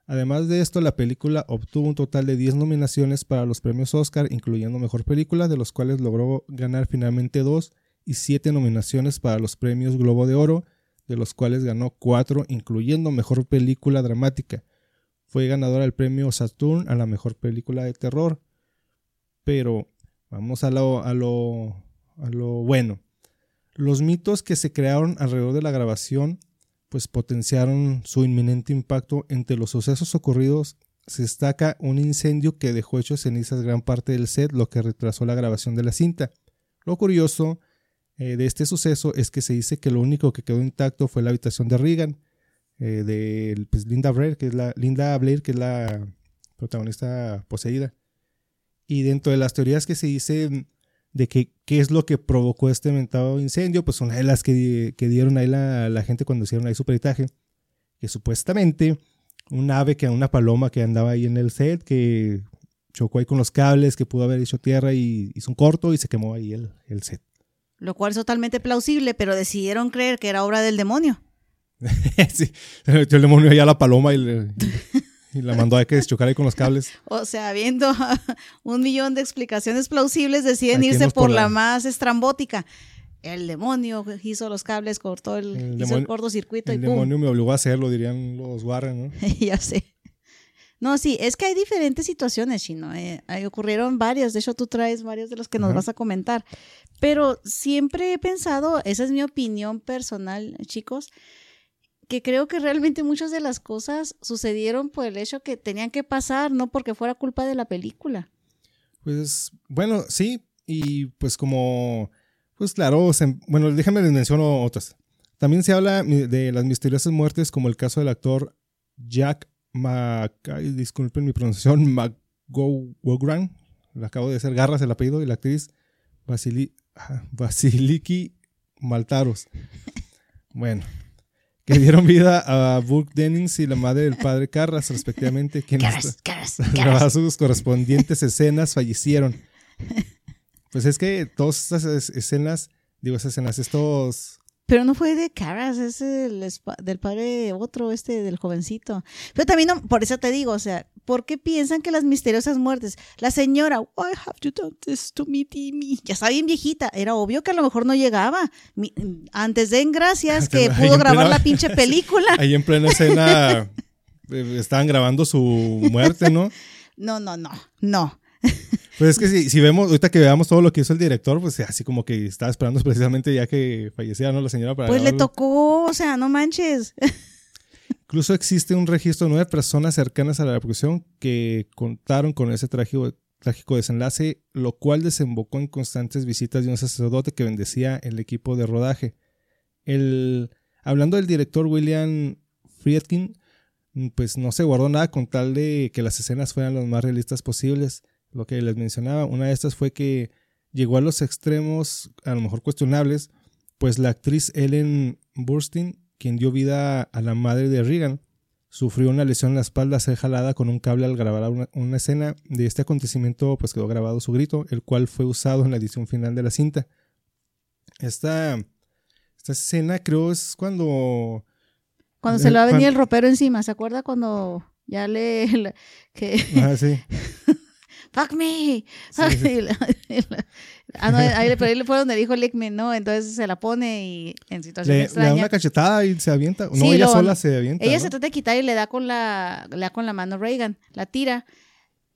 Además de esto, la película obtuvo un total de 10 nominaciones para los premios Oscar, incluyendo Mejor Película, de los cuales logró ganar finalmente dos, y 7 nominaciones para los premios Globo de Oro, de los cuales ganó cuatro, incluyendo Mejor Película Dramática. Fue ganadora del premio Saturn a la Mejor Película de Terror. Pero vamos a lo, a lo, a lo bueno. Los mitos que se crearon alrededor de la grabación pues potenciaron su inminente impacto. Entre los sucesos ocurridos se destaca un incendio que dejó hecho cenizas gran parte del set, lo que retrasó la grabación de la cinta. Lo curioso eh, de este suceso es que se dice que lo único que quedó intacto fue la habitación de Regan, eh, de pues, Linda, Blair, que es la, Linda Blair, que es la protagonista poseída. Y dentro de las teorías que se dicen de que, qué es lo que provocó este mentado incendio, pues de las que, dieron ahí la, la, gente cuando hicieron ahí su peritaje, que supuestamente un ave, que una paloma que andaba ahí en el set, que chocó ahí con los cables, que pudo haber hecho tierra y hizo un corto y se quemó ahí el, el set lo cual es totalmente plausible, pero decidieron creer que era obra del demonio. sí, el demonio allá a la paloma y, la mandó a que chocar ahí con los cables. O sea, viendo un millón de explicaciones plausibles, deciden irse por, la... más estrambótica. El demonio hizo los cables, cortó el, hizo el cortocircuito el demonio me obligó a hacerlo, dirían los Warren, ¿no? ya sé. No, sí, es que hay diferentes situaciones, Chino. Eh, ocurrieron varias. De hecho, tú traes varios de los que nos vas a comentar. Pero siempre he pensado, esa es mi opinión personal, chicos, que creo que realmente muchas de las cosas sucedieron por el hecho que tenían que pasar, no porque fuera culpa de la película. Pues bueno, sí. Y pues como, pues claro, bueno, déjame les menciono otras. También se habla de las misteriosas muertes, como el caso del actor Jack disculpen mi pronunciación, McGowran, le acabo de hacer garras el apellido, y la actriz Basili, Basiliki Maltaros. Bueno, que dieron vida a Burke Dennings y la madre del padre Carras, respectivamente, quienes tras sus correspondientes escenas fallecieron. Pues es que todas estas escenas, digo, esas escenas, estos pero no fue de Caras, es el, del padre otro, este, del jovencito. Pero también, no, por eso te digo, o sea, ¿por qué piensan que las misteriosas muertes? La señora, why have you done this to me, Timmy? Ya está bien viejita. Era obvio que a lo mejor no llegaba. antes de en Gracias, que pudo grabar la pinche película. Ahí en plena escena eh, estaban grabando su muerte, ¿no? No, no, no, no. Pues es que si, vemos, ahorita que veamos todo lo que hizo el director, pues así como que estaba esperando precisamente ya que falleciera, ¿no? La señora para. Pues le tocó, o sea, no manches. Incluso existe un registro de nueve personas cercanas a la producción que contaron con ese trágico, trágico desenlace, lo cual desembocó en constantes visitas de un sacerdote que bendecía el equipo de rodaje. El, hablando del director William Friedkin, pues no se guardó nada con tal de que las escenas fueran las más realistas posibles lo que les mencionaba, una de estas fue que llegó a los extremos, a lo mejor cuestionables, pues la actriz Ellen Burstyn, quien dio vida a la madre de Reagan, sufrió una lesión en la espalda, ser jalada con un cable al grabar una, escena. De este acontecimiento, pues quedó grabado su grito, el cual fue usado en la edición final de la cinta. Esta, esta escena creo es cuando... Cuando se le va a venir el ropero encima, ¿se acuerda cuando ya le... que... Ah, sí. fuck me. ah, no, ahí, fue donde dijo Lick me, ¿no? Entonces se la pone y en situación le, extraña. Le da una cachetada y se avienta. No, ella sola se avienta. Ella se trata de quitar y le da con la, le da con la mano Reagan, la tira.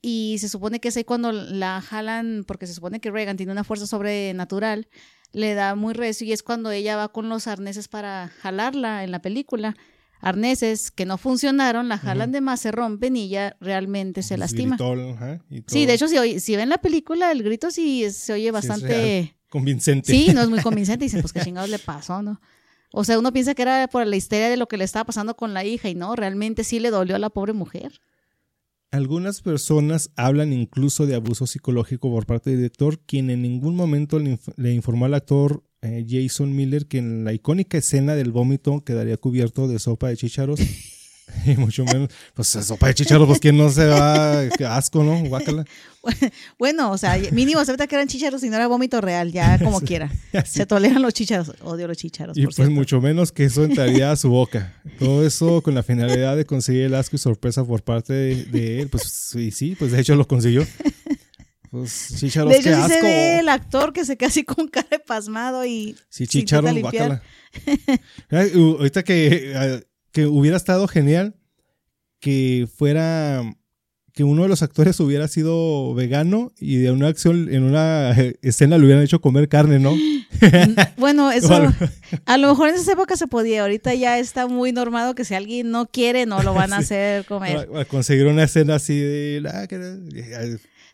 Y se supone que es ahí cuando la jalan, porque se supone que Reagan tiene una fuerza sobrenatural, le da muy recio y es cuando ella va con los arneses para jalarla en la película arneses que no funcionaron, la jalan de más, se rompen y ya realmente se lastima. sí, de hecho, si, si ven la película, el grito sí se oye bastante... convincente. Sí, no es muy convincente. Dicen, pues qué chingados le pasó, ¿no? O sea, uno piensa que era por la histeria de lo que le estaba pasando con la hija y no, realmente sí le dolió a la pobre mujer. Algunas personas hablan incluso de abuso psicológico por parte del director, quien en ningún momento le informó al actor eh, Jason Miller que en la icónica escena del vómito quedaría cubierto de sopa de chícharos Y mucho menos, pues sopa de chícharos, pues quién no se va, qué asco, ¿no? Guácala. Bueno, o sea, mínimo se que eran chícharos y no era vómito real, ya como quiera. Se toleran los chícharos, odio los chícharos. Y pues mucho menos que eso entraría a su boca. Todo eso con la finalidad de conseguir el asco y sorpresa por parte de, él. Pues sí, sí, pues de hecho lo consiguió. Pues chícharos, de hecho, qué sí asco. se ve el actor que se queda así con cara de pasmado y. Sí, chícharos, guácala. Ahorita que, eh, que hubiera estado genial que fuera que uno de los actores hubiera sido vegano y de una acción, en una escena le hubieran hecho comer carne, ¿no? Bueno, eso a lo mejor en esa época se podía, ahorita ya está muy normado que si alguien no quiere, no lo van a hacer comer. Conseguir una escena así de...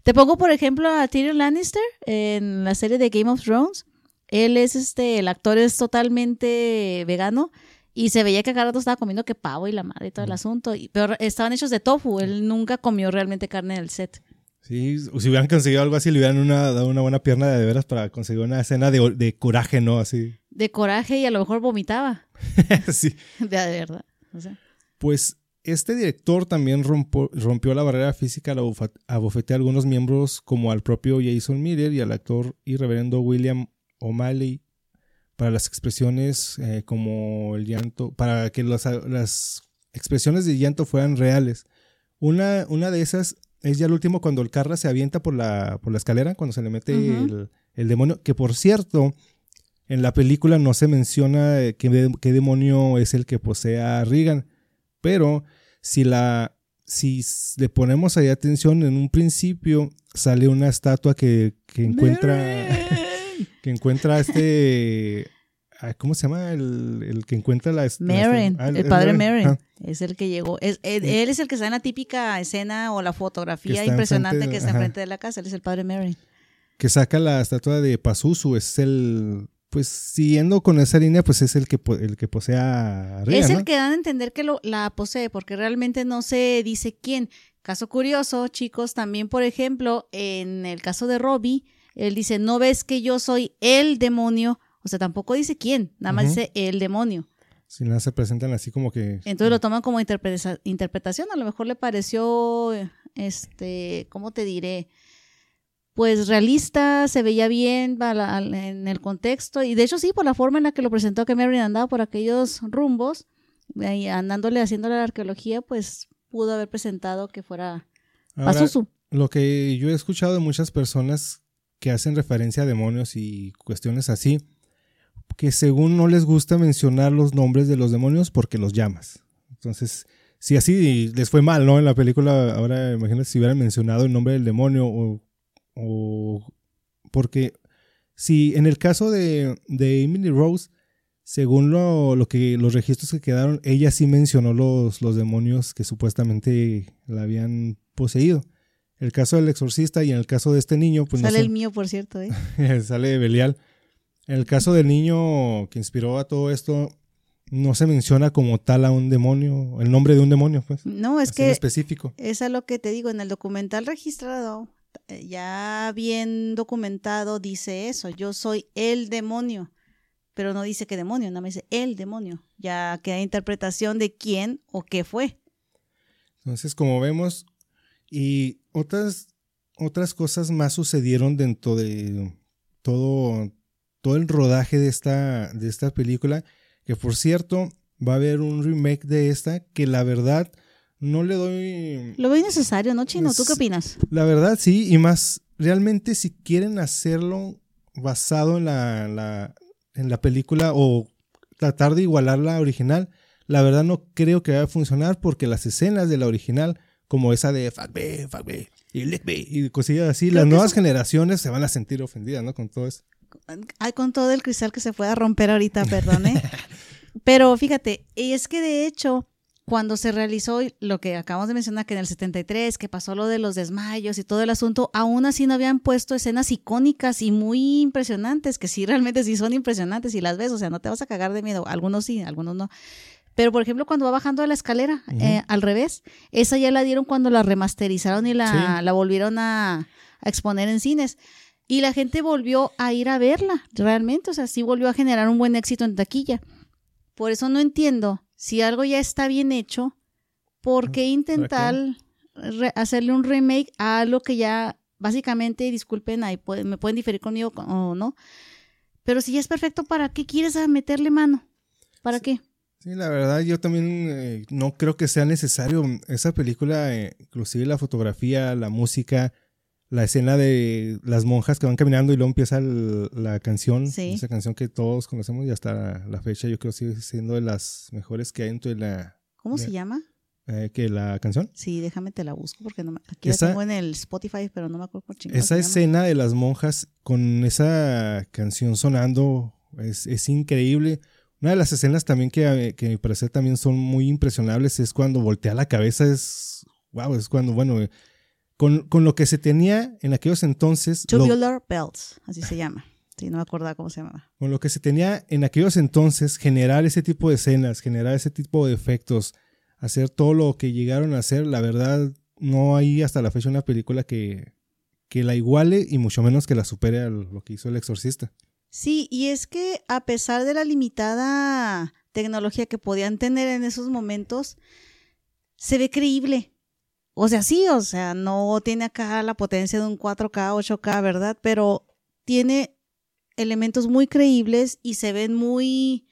Te pongo, por ejemplo, a Tyrion Lannister en la serie de Game of Thrones. Él es este, el actor es totalmente vegano y se veía que rato estaba comiendo que pavo y la madre y todo el asunto. Y, pero estaban hechos de tofu. Él nunca comió realmente carne en el set. Sí, si hubieran conseguido algo así, le hubieran una, dado una buena pierna de, veras para conseguir una escena de, coraje, ¿no? Así. De coraje y a lo mejor vomitaba. sí. De, verdad. Pues este director también rompió la barrera física a bofetear a algunos miembros como al propio Jason Miller y al actor y reverendo William O'Malley para las expresiones eh, como el llanto, para que las expresiones de llanto fueran reales. Una, una de esas es ya el último cuando el Carra se avienta por la, por la escalera, cuando se le mete el, demonio, que por cierto, en la película no se menciona eh, qué, demonio es el que posee a Regan, pero si la si le ponemos ahí atención, en un principio sale una estatua que, que encuentra que encuentra este. ¿Cómo se llama? El, que encuentra la. Marin, ah, el, padre Marin. Es el que llegó. él, es el que está en la típica escena o la fotografía impresionante que está enfrente de la casa. Él es el padre Marin. Que saca la estatua de Pazuzu. Es el. Pues siguiendo con esa línea, pues es el que, el que posee a Es el que dan a entender que lo, la posee, porque realmente no se dice quién. Caso curioso, chicos, también, por ejemplo, en el caso de Robbie él dice, no ves que yo soy el demonio. O sea, tampoco dice quién, nada más dice el demonio. Si nada se presentan así como que... Entonces lo toman como interpretación. A lo mejor le pareció, este, ¿cómo te diré? Pues realista, se veía bien en el contexto. Y de hecho sí, por la forma en la que lo presentó que Mary andaba por aquellos rumbos, y andándole, haciéndole la arqueología, pues pudo haber presentado que fuera Pazuzu. Lo que yo he escuchado de muchas personas que hacen referencia a demonios y cuestiones así, que según no les gusta mencionar los nombres de los demonios porque los llamas. Entonces, si así les fue mal, ¿no? En la película, ahora imagínate si hubieran mencionado el nombre del demonio o, porque si en el caso de, de Emily Rose, según lo, lo, que los registros que quedaron, ella sí mencionó los, los demonios que supuestamente la habían poseído el caso del exorcista y en el caso de este niño, pues Sale el mío, por cierto, ¿eh? sale Belial. En el caso del niño que inspiró a todo esto, no se menciona como tal a un demonio, el nombre de un demonio, pues. No, es que. específico. Es a lo que te digo, en el documental registrado, ya bien documentado, dice eso: yo soy el demonio. Pero no dice qué demonio, nada más dice el demonio. Ya queda interpretación de quién o qué fue. Entonces, como vemos, y otras, otras cosas más sucedieron dentro de todo, todo el rodaje de esta, de esta película. Que por cierto, va a haber un remake de esta que la verdad no le doy. Lo veo necesario, ¿no, Chino? ¿Tú qué opinas? La verdad, sí, y más, realmente si quieren hacerlo basado en la, la, en la película o tratar de igualar la original, la verdad no creo que vaya a funcionar porque las escenas de la original como esa de fuck me, fuck me, y lick me, y cosillas así. Las nuevas generaciones se van a sentir ofendidas, ¿no? Con todo eso. Con todo el cristal que se pueda romper ahorita, perdón, ¿eh? Pero fíjate, y es que de hecho, cuando se realizó lo que acabamos de mencionar, que en el 73, que pasó lo de los desmayos y todo el asunto, aún así no habían puesto escenas icónicas y muy impresionantes, que sí, realmente sí son impresionantes y las ves, o sea, no te vas a cagar de miedo. Algunos sí, algunos no. Pero, por ejemplo, cuando va bajando de la escalera, eh, al revés, esa ya la dieron cuando la remasterizaron y la, la volvieron a, exponer en cines. Y la gente volvió a ir a verla, realmente. O sea, sí volvió a generar un buen éxito en taquilla. Por eso no entiendo, si algo ya está bien hecho, ¿por qué intentar hacerle un remake a algo que ya básicamente, disculpen, ahí pueden- me pueden diferir conmigo o no, pero si ya es perfecto, ¿para qué quieres meterle mano? ¿Para qué? Sí, la verdad yo también eh, no creo que sea necesario esa película, eh, inclusive la fotografía, la música, la escena de las monjas que van caminando y luego empieza el- la canción, Sí. esa canción que todos conocemos y hasta la fecha yo creo que sigue siendo de las mejores que hay dentro de la ¿Cómo se llama? eh, que la canción. Sí, déjame te la busco porque no me, aquí Esa- la tengo en el Spotify, pero no me acuerdo por chingados Esa llama. escena de las monjas con esa canción sonando es, es increíble. Una de las escenas también que, a- que a mi parecer también son muy impresionables es cuando voltea la cabeza, es, wow, es cuando, bueno, eh, con, con lo que se tenía en aquellos entonces, lo- Tubular Bells, así se llama. Sí, no me acordaba cómo se llamaba. con lo que se tenía en aquellos entonces, generar ese tipo de escenas, generar ese tipo de efectos, hacer todo lo que llegaron a hacer, la verdad, no hay hasta la fecha una película que, que la iguale y mucho menos que la supere a lo que hizo El Exorcista. Sí, y es que a pesar de la limitada tecnología que podían tener en esos momentos, se ve creíble. O sea, sí, o sea, no tiene acá la potencia de un 4K, 8K, ¿verdad? Pero tiene elementos muy creíbles y se ven muy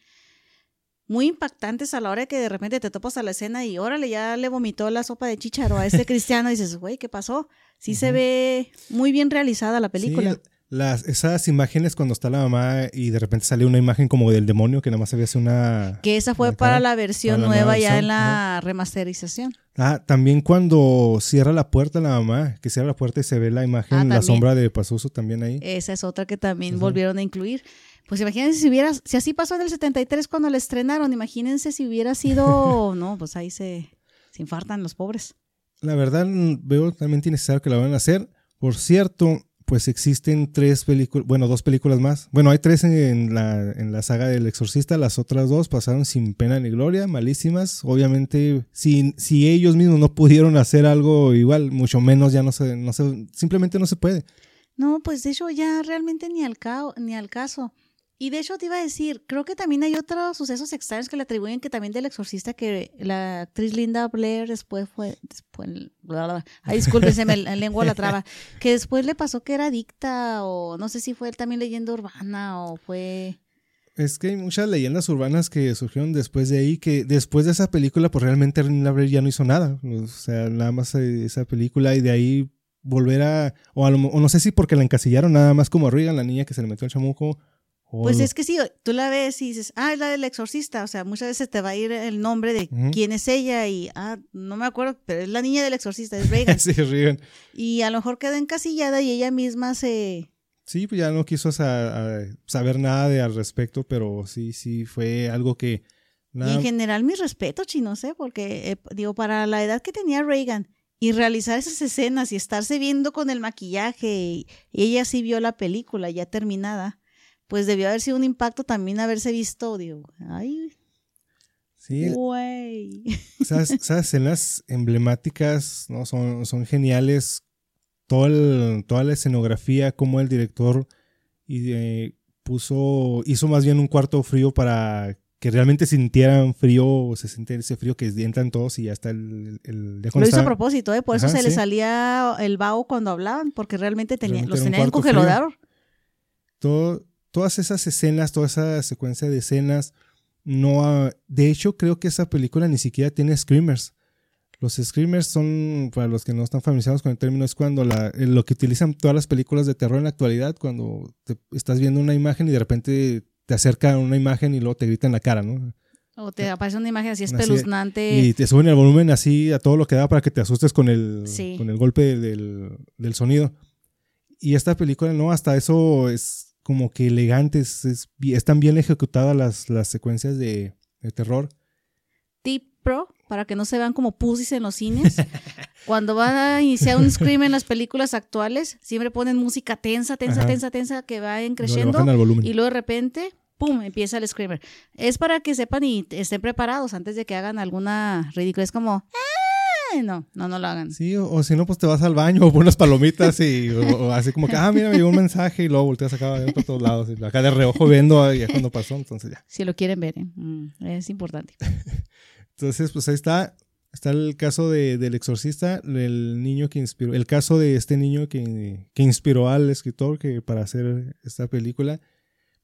muy impactantes a la hora que de repente te topas a la escena y órale, ya le vomitó la sopa de chícharo a este cristiano y dices, güey, ¿qué pasó? Sí se ve muy bien realizada la película. Sí, las, esas imágenes cuando está la mamá y de repente sale una imagen como del demonio que nada más se ve así una... Que esa fue para cara, la versión para la nueva ya en la remasterización. Ah, también cuando cierra la puerta la mamá, que cierra la puerta y se ve la imagen, Ah, la también. sombra de Pazuzu también ahí. Esa es otra que también volvieron a incluir. Pues imagínense si hubiera, si así pasó en el 73 cuando la estrenaron, imagínense si hubiera sido, no, pues ahí se, se infartan los pobres. La verdad, veo totalmente innecesario que la van a hacer. Por cierto, pues existen tres películas, bueno, dos películas más. Bueno, hay tres en la, en la saga del Exorcista, las otras dos pasaron sin pena ni gloria, malísimas. Obviamente, si, si ellos mismos no pudieron hacer algo igual, mucho menos ya no se, no se, simplemente no se puede. No, pues de hecho ya realmente ni al, cao- ni al caso. Y de hecho te iba a decir, creo que también hay otros sucesos extraños que le atribuyen que también del exorcista que la actriz Linda Blair después fue, después, bla, bla, bla. ay discúlpense, me la lengua la traba, que después le pasó que era adicta o no sé si fue también leyenda urbana o fue... Es que hay muchas leyendas urbanas que surgieron después de ahí, que después de esa película, pues realmente Linda Blair ya no hizo nada. O sea, nada más eh, esa película y de ahí volver a, o, a lo o no sé si porque la encasillaron nada más como a Regan, la niña que se le metió el chamuco. Pues es que sí, tú la ves y dices, ah, es la del exorcista, o sea, muchas veces te va a ir el nombre de quién es ella y, ah, no me acuerdo, pero es la niña del exorcista, es Reagan. sí, Regan. y a lo mejor queda encasillada y ella misma se... Sí, pues ya no quiso sa- a- saber nada de al respecto, pero sí, sí, fue algo que... Y en general mi respeto, chino, sé, porque, eh, digo, para la edad que tenía Reagan y realizar esas escenas y estarse viendo con el maquillaje y ella sí vio la película ya terminada, pues debió haber sido un impacto también haberse visto, digo, ay, sí, güey. esas, esas escenas emblemáticas ¿no? son, son geniales. Todo el- toda la escenografía, como el director y, eh, puso, hizo más bien un cuarto frío para que realmente sintieran frío, o se siente ese frío que entran todos y ya está el... el Lo hizo a propósito, ¿eh? Por eso Ajá, se le sí. salía el vaho cuando hablaban, porque realmente tenía, Realmente los tenían frío. congelados. todo- todas esas escenas, toda esa secuencia de escenas, no de hecho creo que esa película ni siquiera tiene screamers. Los screamers son, para los que no están familiarizados con el término, es cuando la, eh, lo que utilizan todas las películas de terror en la actualidad, cuando te- estás viendo una imagen y de repente te acercan una imagen y luego te gritan en la cara, ¿no? O te aparece una imagen así Así, espeluznante. Y te suben el volumen así a todo lo que da para que te asustes con el, Sí. con el golpe del, del sonido. Y esta película, no, hasta eso es como que elegante, es, están bien ejecutadas las, las secuencias de, de terror. Tip pro, para que no se vean como pussies en los cines. Cuando van a iniciar un scream en las películas actuales, siempre ponen música tensa, tensa, Ajá. tensa, tensa, que va creciendo. Y luego de repente, ¡pum! empieza el screamer. Es para que sepan y estén preparados antes de que hagan alguna ridícula. Es como, ¡ah! No, no, no lo hagan. Sí, o, o si no, pues te vas al baño o pones palomitas y o, o así como que, ah, mira, me llegó un mensaje y luego volteas acá por todos lados. Y acá de reojo viendo ah, ya cuando pasó, entonces ya. Si lo quieren ver, ¿eh? Mm, es importante. Entonces, pues ahí está. Está el caso de, del exorcista, el niño que inspiró, el caso de este niño que, que inspiró al escritor que para hacer esta película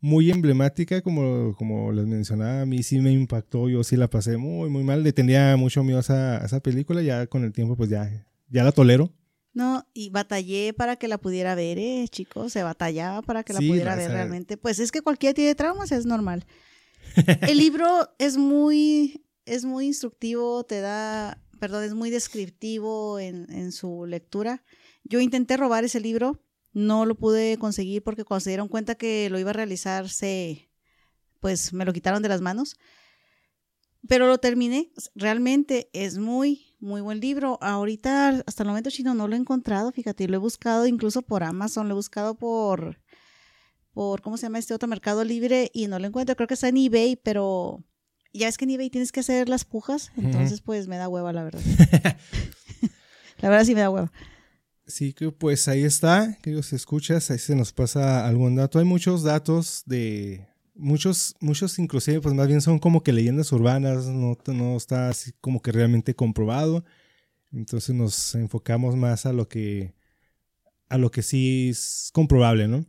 muy emblemática, como, como les mencionaba, a mí sí me impactó, yo sí la pasé muy, muy mal, le tenía mucho miedo a esa, esa película, ya con el tiempo pues ya, ya la tolero. No, y batallé para que la pudiera ver, eh, chicos, se batallaba para que la pudiera ver realmente. Pues es que cualquiera tiene traumas, es normal. el libro es muy, es muy instructivo, te da, perdón, es muy descriptivo en, en su lectura. Yo intenté robar ese libro, no lo pude conseguir porque cuando se dieron cuenta que lo iba a realizar, se, pues me lo quitaron de las manos. Pero lo terminé. Realmente es muy, muy buen libro. Ahorita, hasta el momento chino, no lo he encontrado. Fíjate, lo he buscado incluso por Amazon, lo he buscado por, por, ¿cómo se llama este otro mercado libre? Y no lo encuentro. Creo que está en eBay, pero ya es que en eBay tienes que hacer las pujas. Entonces, pues me da hueva, la verdad. la verdad sí me da hueva. Sí, que pues ahí está, queridos escuchas, ahí se nos pasa algún dato. Hay muchos datos de muchos, muchos inclusive, pues más bien son como que leyendas urbanas, no, no está así como que realmente comprobado. Entonces nos enfocamos más a lo que a lo que sí es comprobable, ¿no?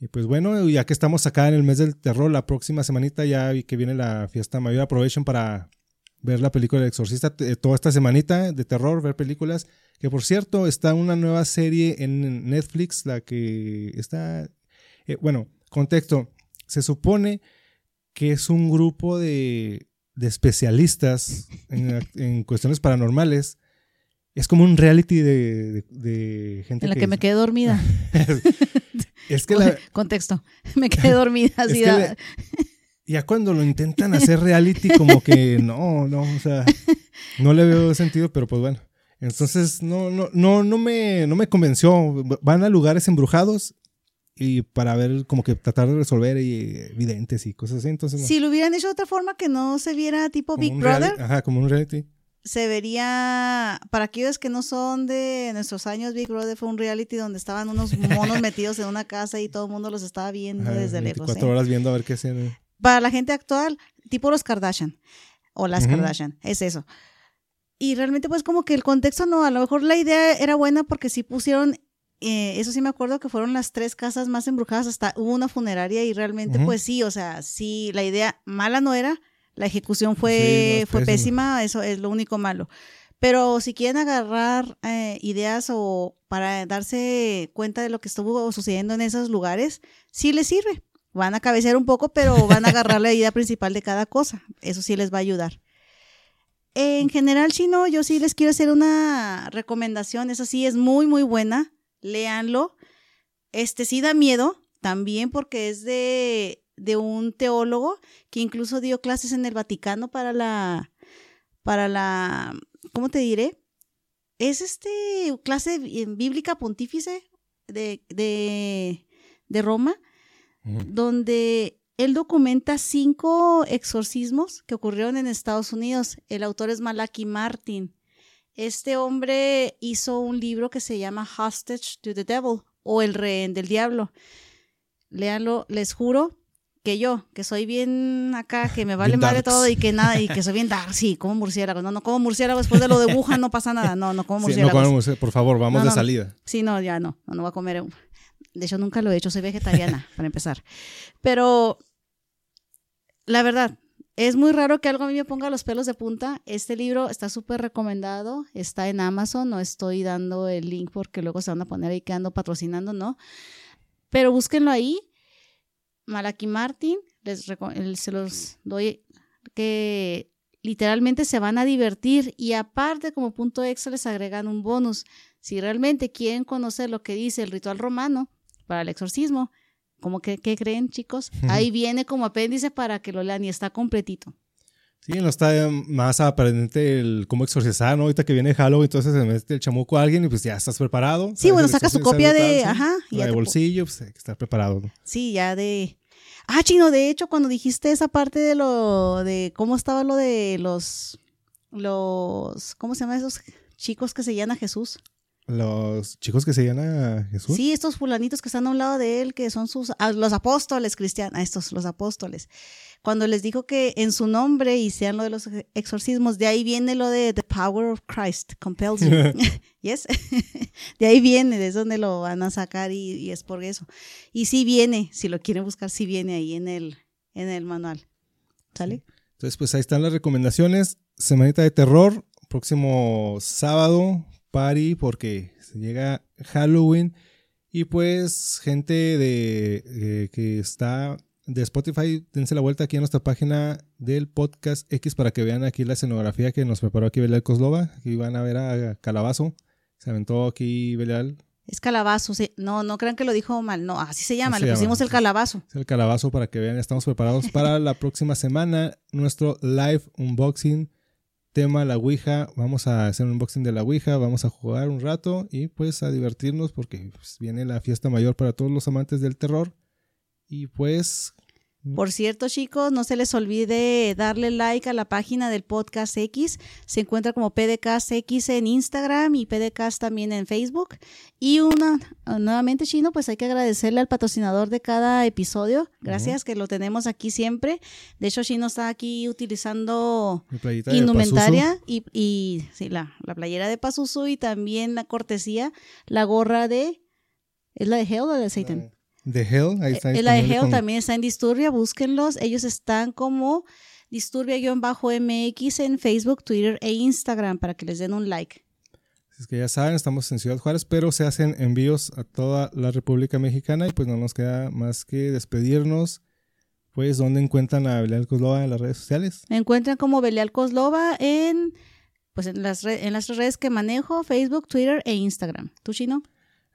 Y pues bueno, ya que estamos acá en el mes del terror, la próxima semanita ya que viene la fiesta mayor, aprovechen para ver la película del exorcista toda esta semanita de terror, ver películas. Que por cierto, está una nueva serie en Netflix, la que está... Eh, bueno, contexto. Se supone que es un grupo de, de especialistas en, cuestiones paranormales. Es como un reality de, de, gente. En la que, me quedé dormida. es que la... Contexto. Me quedé dormida. Así ya cuando lo intentan hacer reality, como que no, no, o sea, no le veo sentido, pero pues bueno. Entonces, no, no, no, no me, no me convenció. Van a lugares embrujados y para ver, como que tratar de resolver evidentes y cosas así. Entonces, Si lo hubieran hecho de otra forma que no se viera tipo Big Brother. ajá, como un reality. Se vería, para aquellos que no son de nuestros años, Big Brother fue un reality donde estaban unos monos metidos en una casa y todo el mundo los estaba viendo desde lejos. Cuatro ¿eh? horas viendo a ver qué hacían. Para la gente actual, tipo los Kardashian o las Kardashian, es eso. Y realmente pues como que el contexto no, a lo mejor la idea era buena porque sí pusieron, eh, eso sí me acuerdo que fueron las tres casas más embrujadas, hasta hubo una funeraria y realmente pues sí, o sea, sí, la idea mala no era, la ejecución fue, fue pésima, eso es lo único malo. Pero si quieren agarrar eh, ideas o para darse cuenta de lo que estuvo sucediendo en esos lugares, sí les sirve. Van a cabecear un poco, pero van a agarrar la idea principal de cada cosa. Eso sí les va a ayudar. En general, chino, yo sí les quiero hacer una recomendación. Esa sí es muy, muy buena. Léanlo. Este sí da miedo también porque es de, de un teólogo que incluso dio clases en el Vaticano para la, para la, ¿cómo te diré? Es este clase bíblica pontífice de, de, de Roma, donde él documenta cinco exorcismos que ocurrieron en Estados Unidos. El autor es Malaki Martin. Este hombre hizo un libro que se llama Hostage to the Devil o El rehén del diablo. Léanlo, les juro que yo, que soy bien acá, que me vale madre todo y que nada, y que soy bien dark, sí, como murciélago. No, no como murciélago, después de lo de Wuhan no pasa nada. No, no como murciélago. Sí, no por favor, vamos de salida. Sí, no, ya no, no, no voy a comer de hecho, nunca lo he hecho, soy vegetariana, para empezar. Pero la verdad, es muy raro que algo a mí me ponga los pelos de punta. Este libro está súper recomendado, está en Amazon, no estoy dando el link porque luego se van a poner ahí que ando patrocinando, ¿no? Pero búsquenlo ahí. Malaki Martin, les se los doy que literalmente se van a divertir y aparte como punto extra les agregan un bonus. Si realmente quieren conocer lo que dice el ritual romano, para el exorcismo. Como que, ¿qué creen, chicos? Ahí viene como apéndice para que lo lean y está completito. Sí, no está más aparente el cómo exorcizar, ¿no? Ahorita que viene Halloween, entonces se mete el chamuco a alguien y pues ya estás preparado. Sí, bueno, saca su copia de, ajá. de bolsillo, pues hay que estar preparado. Sí, ya de... Ah, chino, de hecho, cuando dijiste esa parte de lo, de cómo estaba lo de los, los, ¿cómo se llama esos chicos que se llaman Jesús? Los chicos que se llaman Jesús. Sí, estos fulanitos que están a un lado de él, que son sus ah, los apóstoles cristianos, estos los apóstoles. Cuando les dijo que en su nombre y sean lo de los exorcismos, de ahí viene lo de The power of Christ compels you. yes. de ahí viene, de donde lo van a sacar y, y, es por eso. Y sí viene, si lo quieren buscar, sí viene ahí en el, en el manual. ¿Sale? Entonces, pues ahí están las recomendaciones. Semanita de terror, próximo sábado, party, porque se llega Halloween. Y pues, gente de eh, que está de Spotify, dense la vuelta aquí en nuestra página del podcast X para que vean aquí la escenografía que nos preparó aquí Belial Coslova. Aquí van a ver a Calabazo. Se aventó aquí Belial. Es calabazo, sí. no, no crean que lo dijo mal, no, así se llama, le pusimos el calabazo. Es el calabazo para que vean, estamos preparados para la próxima semana, nuestro live unboxing, tema la Ouija, vamos a hacer un unboxing de la Ouija, vamos a jugar un rato y pues a divertirnos porque pues, viene la fiesta mayor para todos los amantes del terror. Y pues por cierto, chicos, no se les olvide darle like a la página del Podcast X. Se encuentra como PDCast X en Instagram y PDCast también en Facebook. Y una, nuevamente, Chino, pues hay que agradecerle al patrocinador de cada episodio. Gracias, que lo tenemos aquí siempre. De hecho, Chino está aquí utilizando indumentaria y, y sí, la, la playera de Pazuzu y también la cortesía, la gorra de... ¿Es la de Hell o de Satan? The Hell, ahí está. El eh, de Hell también está en Disturbia, búsquenlos. Ellos están como Disturbia-MX en Facebook, Twitter e Instagram para que les den un like. Es que ya saben, estamos en Ciudad Juárez, pero se hacen envíos a toda la República Mexicana y pues no nos queda más que despedirnos. Pues, ¿dónde encuentran a Belial Coslova en las redes sociales? Me encuentran como Belial Coslova en, pues en, las en las redes que manejo, Facebook, Twitter e Instagram. ¿Tú, Chino?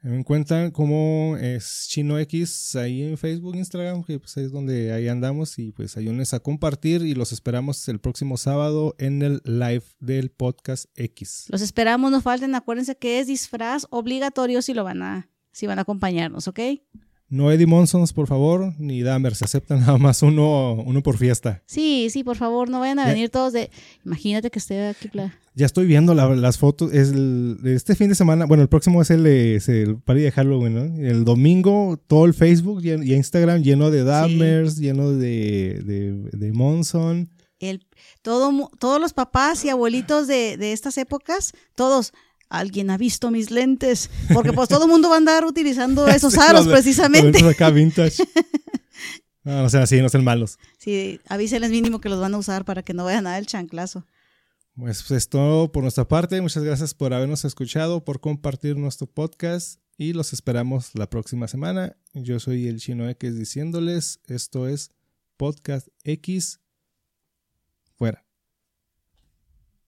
Me encuentran como es Chino X ahí en Facebook, Instagram, que pues es donde ahí andamos y pues ayúdenles a compartir y los esperamos el próximo sábado en el live del podcast X. Los esperamos, no falten, acuérdense que es disfraz obligatorio si lo van a, si van a acompañarnos, ¿ok? No Eddie Monsons, por favor, ni Dahmer, se aceptan nada más uno, uno por fiesta. Sí, sí, por favor, no vayan a venir todos de... Imagínate que esté aquí... Ya estoy viendo las fotos, es este fin de semana, bueno, el próximo es el, es el party de Halloween, ¿no? El domingo, todo el Facebook y Instagram lleno de Dahmers, lleno de, de, de Monson. El, todo, todos los papás y abuelitos de, de estas épocas, todos alguien ha visto mis lentes, porque pues todo el mundo va a andar utilizando esos aros precisamente. Los acá vintage. No, no sean así, no sean malos. Sí, avísenles mínimo que los van a usar para que no vayan a dar el chanclazo. Pues, pues es todo por nuestra parte. Muchas gracias por habernos escuchado, por compartir nuestro podcast y los esperamos la próxima semana. Yo soy el Chino X diciéndoles, esto es Podcast X